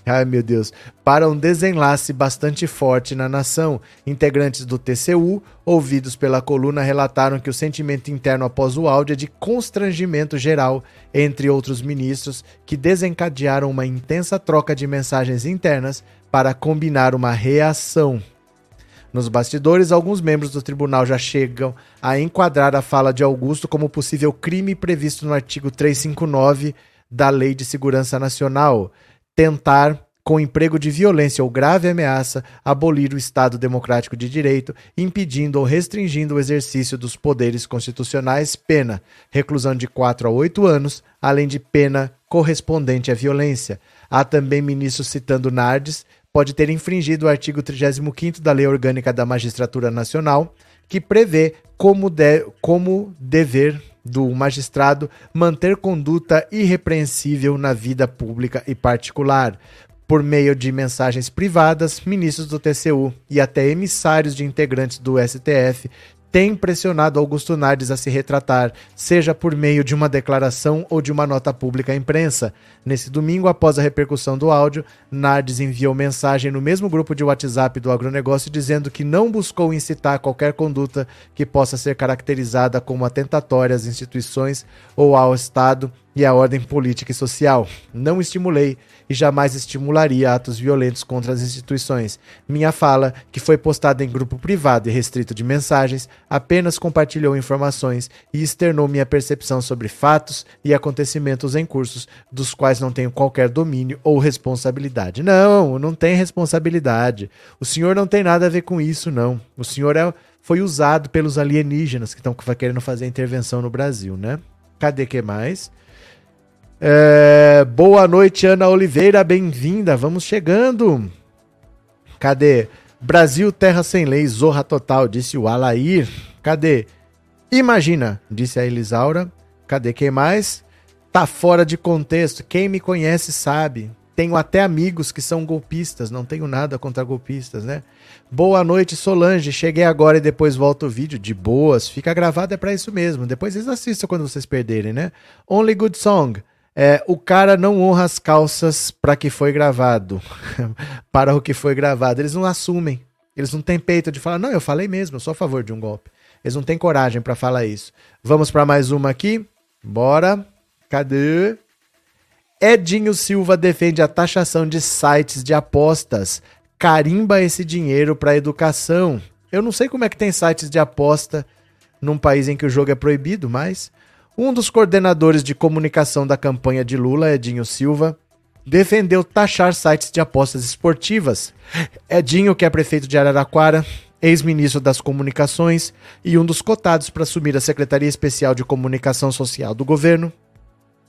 Ai meu Deus. Para um desenlace bastante forte na nação, integrantes do TCU, ouvidos pela coluna, relataram que o sentimento interno após o áudio é de constrangimento geral entre outros ministros que desencadearam uma intensa troca de mensagens internas para combinar uma reação. Nos bastidores, alguns membros do tribunal já chegam a enquadrar a fala de Augusto como possível crime previsto no artigo 359 da Lei de Segurança Nacional tentar, com emprego de violência ou grave ameaça, abolir o Estado Democrático de Direito, impedindo ou restringindo o exercício dos poderes constitucionais, pena, reclusão de 4 a 8 anos, além de pena correspondente à violência. Há também ministros citando Nardes, pode ter infringido o artigo 35 da Lei Orgânica da Magistratura Nacional, que prevê como, de, como dever do magistrado manter conduta irrepreensível na vida pública e particular. Por meio de mensagens privadas, ministros do TCU e até emissários de integrantes do STF tem pressionado Augusto Nardes a se retratar, seja por meio de uma declaração ou de uma nota pública à imprensa. Nesse domingo, após a repercussão do áudio, Nardes enviou mensagem no mesmo grupo de WhatsApp do agronegócio dizendo que não buscou incitar qualquer conduta que possa ser caracterizada como atentatória às instituições ou ao Estado e à ordem política e social. Não estimulei e jamais estimularia atos violentos contra as instituições. Minha fala, que foi postada em grupo privado e restrito de mensagens, apenas compartilhou informações e externou minha percepção sobre fatos e acontecimentos em cursos dos quais não tenho qualquer domínio ou responsabilidade. Não, não tem responsabilidade. O senhor não tem nada a ver com isso, não. O senhor é, foi usado pelos alienígenas que estão querendo fazer intervenção no Brasil, né? Cadê que mais? É, boa noite, Ana Oliveira, bem-vinda. Vamos chegando. Cadê? Brasil, terra sem lei, zorra total, disse o Alair. Cadê? Imagina, disse a Elisaura. Cadê quem mais? Tá fora de contexto. Quem me conhece sabe. Tenho até amigos que são golpistas, não tenho nada contra golpistas, né? Boa noite, Solange. Cheguei agora e depois volto o vídeo. De boas. Fica gravado, é para isso mesmo. Depois vocês assistam quando vocês perderem, né? Only Good Song. É, o cara não honra as calças para que foi gravado. para o que foi gravado. Eles não assumem. Eles não têm peito de falar, não, eu falei mesmo, eu sou a favor de um golpe. Eles não têm coragem para falar isso. Vamos para mais uma aqui? Bora. Cadê? Edinho Silva defende a taxação de sites de apostas. Carimba esse dinheiro para educação. Eu não sei como é que tem sites de aposta num país em que o jogo é proibido, mas um dos coordenadores de comunicação da campanha de Lula, Edinho Silva, defendeu taxar sites de apostas esportivas. Edinho, que é prefeito de Araraquara, ex-ministro das Comunicações e um dos cotados para assumir a Secretaria Especial de Comunicação Social do governo,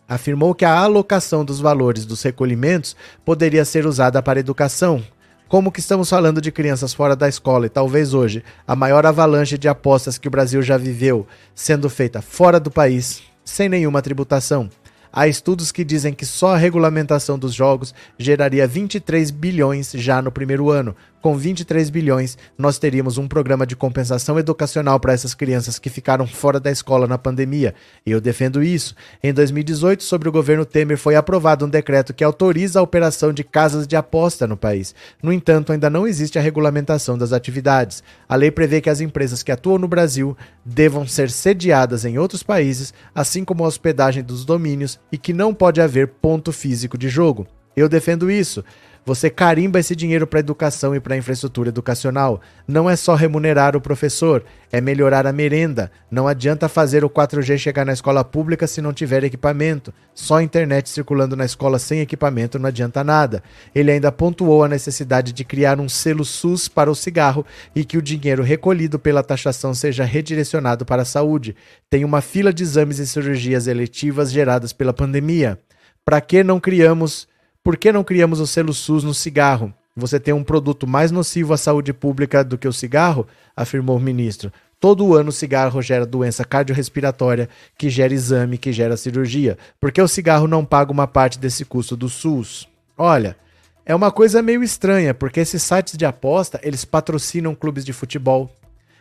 afirmou que a alocação dos valores dos recolhimentos poderia ser usada para educação, como que estamos falando de crianças fora da escola e talvez hoje a maior avalanche de apostas que o Brasil já viveu sendo feita fora do país, sem nenhuma tributação. Há estudos que dizem que só a regulamentação dos jogos geraria 23 bilhões já no primeiro ano, com 23 bilhões, nós teríamos um programa de compensação educacional para essas crianças que ficaram fora da escola na pandemia. Eu defendo isso. Em 2018, sobre o governo Temer, foi aprovado um decreto que autoriza a operação de casas de aposta no país. No entanto, ainda não existe a regulamentação das atividades. A lei prevê que as empresas que atuam no Brasil devam ser sediadas em outros países, assim como a hospedagem dos domínios, e que não pode haver ponto físico de jogo. Eu defendo isso. Você carimba esse dinheiro para educação e para infraestrutura educacional. Não é só remunerar o professor, é melhorar a merenda. Não adianta fazer o 4G chegar na escola pública se não tiver equipamento. Só internet circulando na escola sem equipamento não adianta nada. Ele ainda pontuou a necessidade de criar um selo SUS para o cigarro e que o dinheiro recolhido pela taxação seja redirecionado para a saúde. Tem uma fila de exames e cirurgias eletivas geradas pela pandemia. Para que não criamos por que não criamos o selo SUS no cigarro? Você tem um produto mais nocivo à saúde pública do que o cigarro? afirmou o ministro. Todo ano o cigarro gera doença cardiorrespiratória, que gera exame, que gera cirurgia. Por que o cigarro não paga uma parte desse custo do SUS? Olha, é uma coisa meio estranha, porque esses sites de aposta, eles patrocinam clubes de futebol,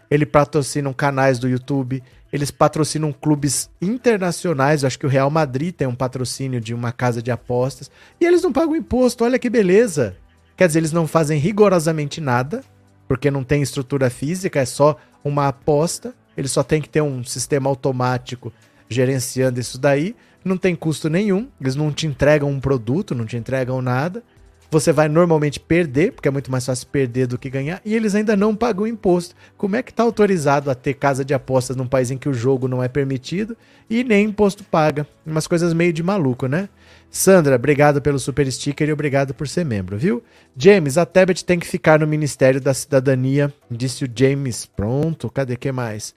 eles patrocinam canais do YouTube, eles patrocinam clubes internacionais. Eu acho que o Real Madrid tem um patrocínio de uma casa de apostas. E eles não pagam imposto. Olha que beleza. Quer dizer, eles não fazem rigorosamente nada, porque não tem estrutura física, é só uma aposta. Eles só tem que ter um sistema automático gerenciando isso daí. Não tem custo nenhum. Eles não te entregam um produto, não te entregam nada você vai normalmente perder, porque é muito mais fácil perder do que ganhar, e eles ainda não pagam imposto. Como é que está autorizado a ter casa de apostas num país em que o jogo não é permitido e nem imposto paga? Umas coisas meio de maluco, né? Sandra, obrigado pelo super sticker e obrigado por ser membro, viu? James, a Tebet tem que ficar no Ministério da Cidadania, disse o James. Pronto, cadê que mais?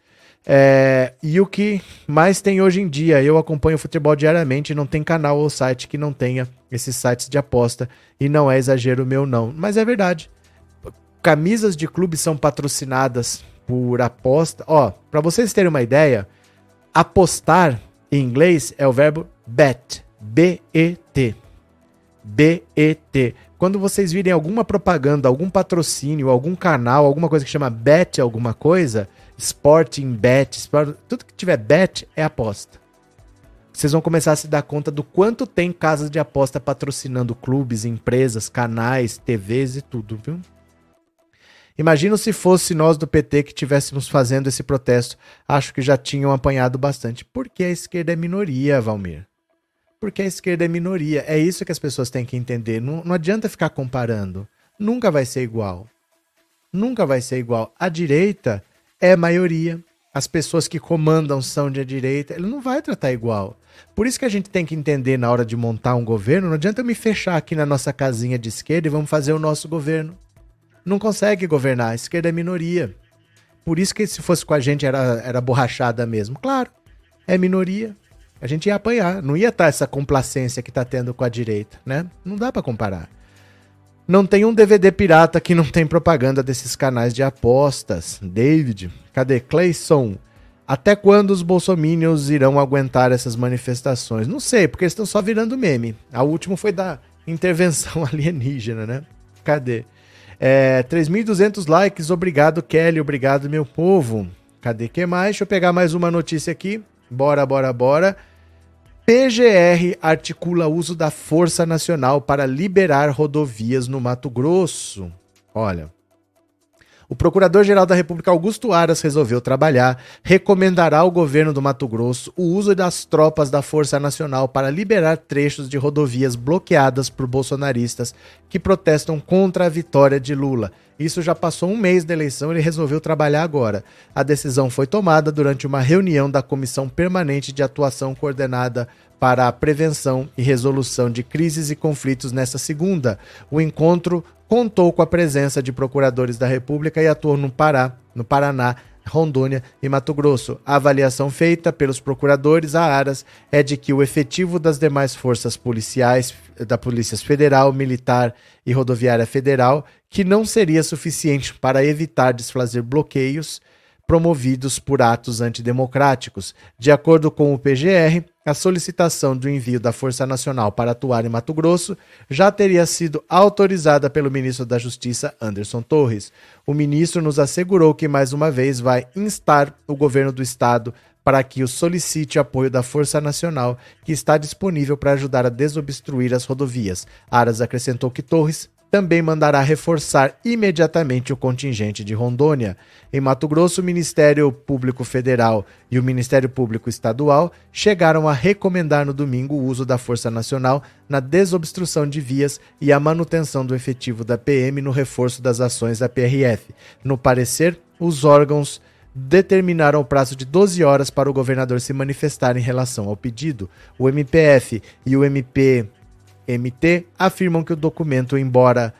É, e o que mais tem hoje em dia? Eu acompanho futebol diariamente, não tem canal ou site que não tenha esses sites de aposta. E não é exagero meu, não. Mas é verdade. Camisas de clubes são patrocinadas por aposta. Ó, para vocês terem uma ideia, apostar em inglês é o verbo bet. B-E-T. B-E-T. Quando vocês virem alguma propaganda, algum patrocínio, algum canal, alguma coisa que chama bet alguma coisa, Sporting Bet, sport, tudo que tiver bet é aposta. Vocês vão começar a se dar conta do quanto tem casas de aposta patrocinando clubes, empresas, canais, TVs e tudo, viu? Imagino se fosse nós do PT que estivéssemos fazendo esse protesto. Acho que já tinham apanhado bastante. Porque a esquerda é minoria, Valmir. Porque a esquerda é minoria. É isso que as pessoas têm que entender. Não, não adianta ficar comparando. Nunca vai ser igual. Nunca vai ser igual. A direita é maioria, as pessoas que comandam são de direita, ele não vai tratar igual. Por isso que a gente tem que entender na hora de montar um governo, não adianta eu me fechar aqui na nossa casinha de esquerda e vamos fazer o nosso governo. Não consegue governar, a esquerda é minoria. Por isso que se fosse com a gente era, era borrachada mesmo. Claro, é minoria. A gente ia apanhar, não ia estar essa complacência que está tendo com a direita, né? Não dá para comparar. Não tem um DVD pirata que não tem propaganda desses canais de apostas. David, cadê Clayson? Até quando os bolsominions irão aguentar essas manifestações? Não sei, porque eles estão só virando meme. A última foi da intervenção alienígena, né? Cadê? É, 3.200 likes, obrigado Kelly, obrigado meu povo. Cadê que mais? Deixa eu pegar mais uma notícia aqui. Bora, bora, bora. PGR articula uso da Força Nacional para liberar rodovias no Mato Grosso. Olha, o Procurador-Geral da República Augusto Aras resolveu trabalhar, recomendará ao governo do Mato Grosso o uso das tropas da Força Nacional para liberar trechos de rodovias bloqueadas por bolsonaristas que protestam contra a vitória de Lula. Isso já passou um mês da eleição, ele resolveu trabalhar agora. A decisão foi tomada durante uma reunião da Comissão Permanente de Atuação Coordenada para a Prevenção e Resolução de Crises e Conflitos nesta segunda. O encontro contou com a presença de procuradores da República e atuou no Pará, no Paraná, Rondônia e Mato Grosso. A avaliação feita pelos procuradores a Aras é de que o efetivo das demais forças policiais, da Polícia Federal, Militar e Rodoviária Federal, que não seria suficiente para evitar desfazer bloqueios promovidos por atos antidemocráticos. De acordo com o PGR, a solicitação do envio da Força Nacional para atuar em Mato Grosso já teria sido autorizada pelo ministro da Justiça, Anderson Torres. O ministro nos assegurou que, mais uma vez, vai instar o governo do estado para que o solicite apoio da Força Nacional, que está disponível para ajudar a desobstruir as rodovias. Aras acrescentou que Torres também mandará reforçar imediatamente o contingente de Rondônia. Em Mato Grosso, o Ministério Público Federal e o Ministério Público Estadual chegaram a recomendar no domingo o uso da Força Nacional na desobstrução de vias e a manutenção do efetivo da PM no reforço das ações da PRF. No parecer, os órgãos determinaram o prazo de 12 horas para o governador se manifestar em relação ao pedido. O MPF e o MP MT afirmam que o documento, embora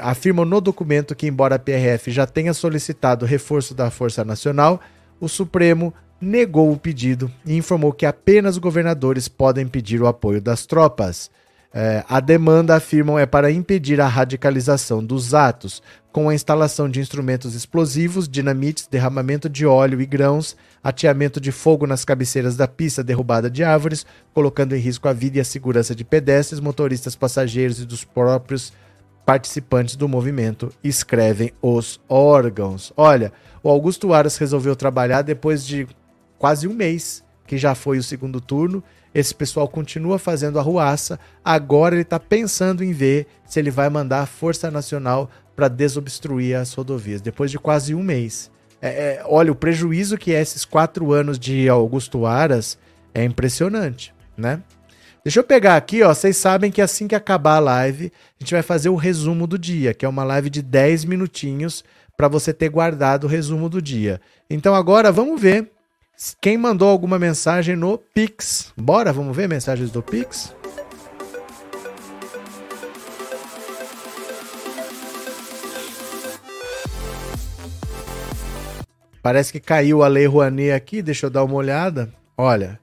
afirmam no documento que embora a PRF já tenha solicitado reforço da Força Nacional, o Supremo negou o pedido e informou que apenas governadores podem pedir o apoio das tropas. É, a demanda, afirmam, é para impedir a radicalização dos atos, com a instalação de instrumentos explosivos, dinamites, derramamento de óleo e grãos, ateamento de fogo nas cabeceiras da pista, derrubada de árvores, colocando em risco a vida e a segurança de pedestres, motoristas, passageiros e dos próprios participantes do movimento, escrevem os órgãos. Olha, o Augusto Aras resolveu trabalhar depois de quase um mês, que já foi o segundo turno. Esse pessoal continua fazendo a ruaça. Agora ele está pensando em ver se ele vai mandar a Força Nacional para desobstruir as rodovias, depois de quase um mês. É, é, olha, o prejuízo que é esses quatro anos de Augusto Aras é impressionante, né? Deixa eu pegar aqui, ó. Vocês sabem que assim que acabar a live, a gente vai fazer o resumo do dia, que é uma live de 10 minutinhos para você ter guardado o resumo do dia. Então agora vamos ver quem mandou alguma mensagem no Pix. Bora, vamos ver mensagens do Pix? Parece que caiu a Lei Rouanet aqui, deixa eu dar uma olhada. Olha,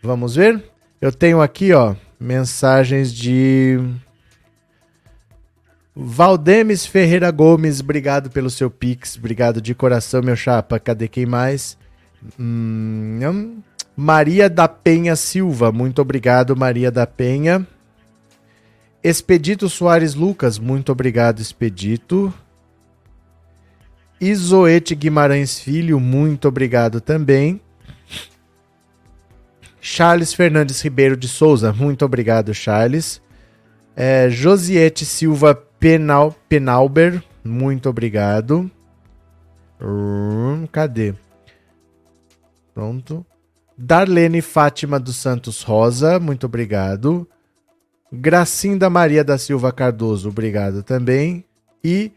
vamos ver? Eu tenho aqui, ó, mensagens de Valdemes Ferreira Gomes, obrigado pelo seu pix, obrigado de coração, meu chapa. Cadê quem mais? Hum, Maria da Penha Silva, muito obrigado, Maria da Penha. Expedito Soares Lucas, muito obrigado, Expedito. Isoete Guimarães Filho, muito obrigado também. Charles Fernandes Ribeiro de Souza, muito obrigado, Charles. É, Josiete Silva Penal, Penalber, muito obrigado. Hum, cadê? Pronto. Darlene Fátima dos Santos Rosa, muito obrigado. Gracinda Maria da Silva Cardoso, obrigado também. E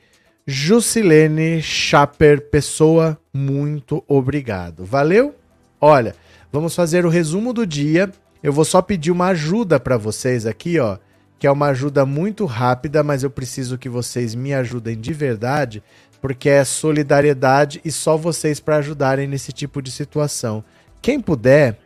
Jusilene Chaper Pessoa, muito obrigado. Valeu? Olha, vamos fazer o resumo do dia. Eu vou só pedir uma ajuda para vocês aqui, ó, que é uma ajuda muito rápida, mas eu preciso que vocês me ajudem de verdade, porque é solidariedade e só vocês para ajudarem nesse tipo de situação. Quem puder,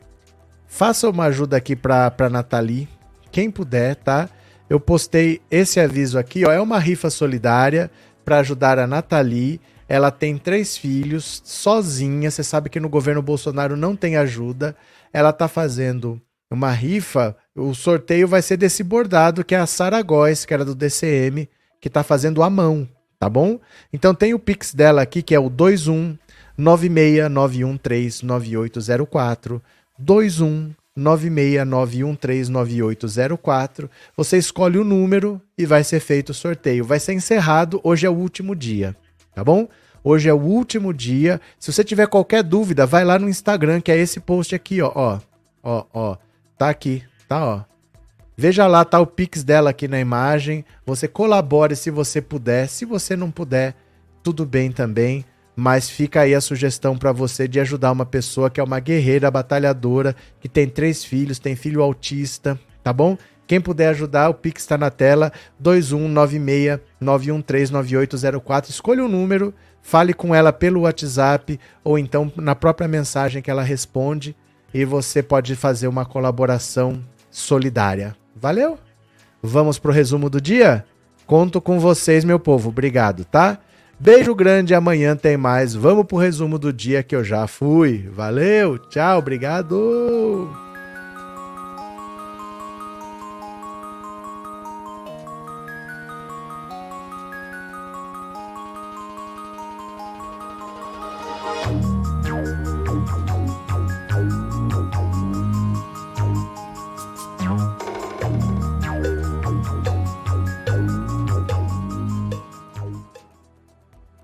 faça uma ajuda aqui para Nathalie, quem puder, tá? Eu postei esse aviso aqui, ó, é uma rifa solidária para ajudar a Nathalie. Ela tem três filhos, sozinha. Você sabe que no governo Bolsonaro não tem ajuda. Ela está fazendo uma rifa. O sorteio vai ser desse bordado, que é a Sara Góes, que era do DCM, que está fazendo à mão, tá bom? Então tem o Pix dela aqui, que é o 21 969139804. 21 969139804. Você escolhe o número e vai ser feito o sorteio. Vai ser encerrado, hoje é o último dia, tá bom? Hoje é o último dia. Se você tiver qualquer dúvida, vai lá no Instagram, que é esse post aqui, ó, ó. Ó, ó. Tá aqui, tá, ó. Veja lá, tá o Pix dela aqui na imagem. Você colabore se você puder. Se você não puder, tudo bem também mas fica aí a sugestão para você de ajudar uma pessoa que é uma guerreira batalhadora, que tem três filhos, tem filho autista, tá bom? Quem puder ajudar, o Pix está na tela, 2196-913-9804. Escolha o um número, fale com ela pelo WhatsApp ou então na própria mensagem que ela responde e você pode fazer uma colaboração solidária. Valeu? Vamos pro resumo do dia? Conto com vocês, meu povo. Obrigado, tá? Beijo grande, amanhã tem mais. Vamos pro resumo do dia que eu já fui. Valeu, tchau, obrigado.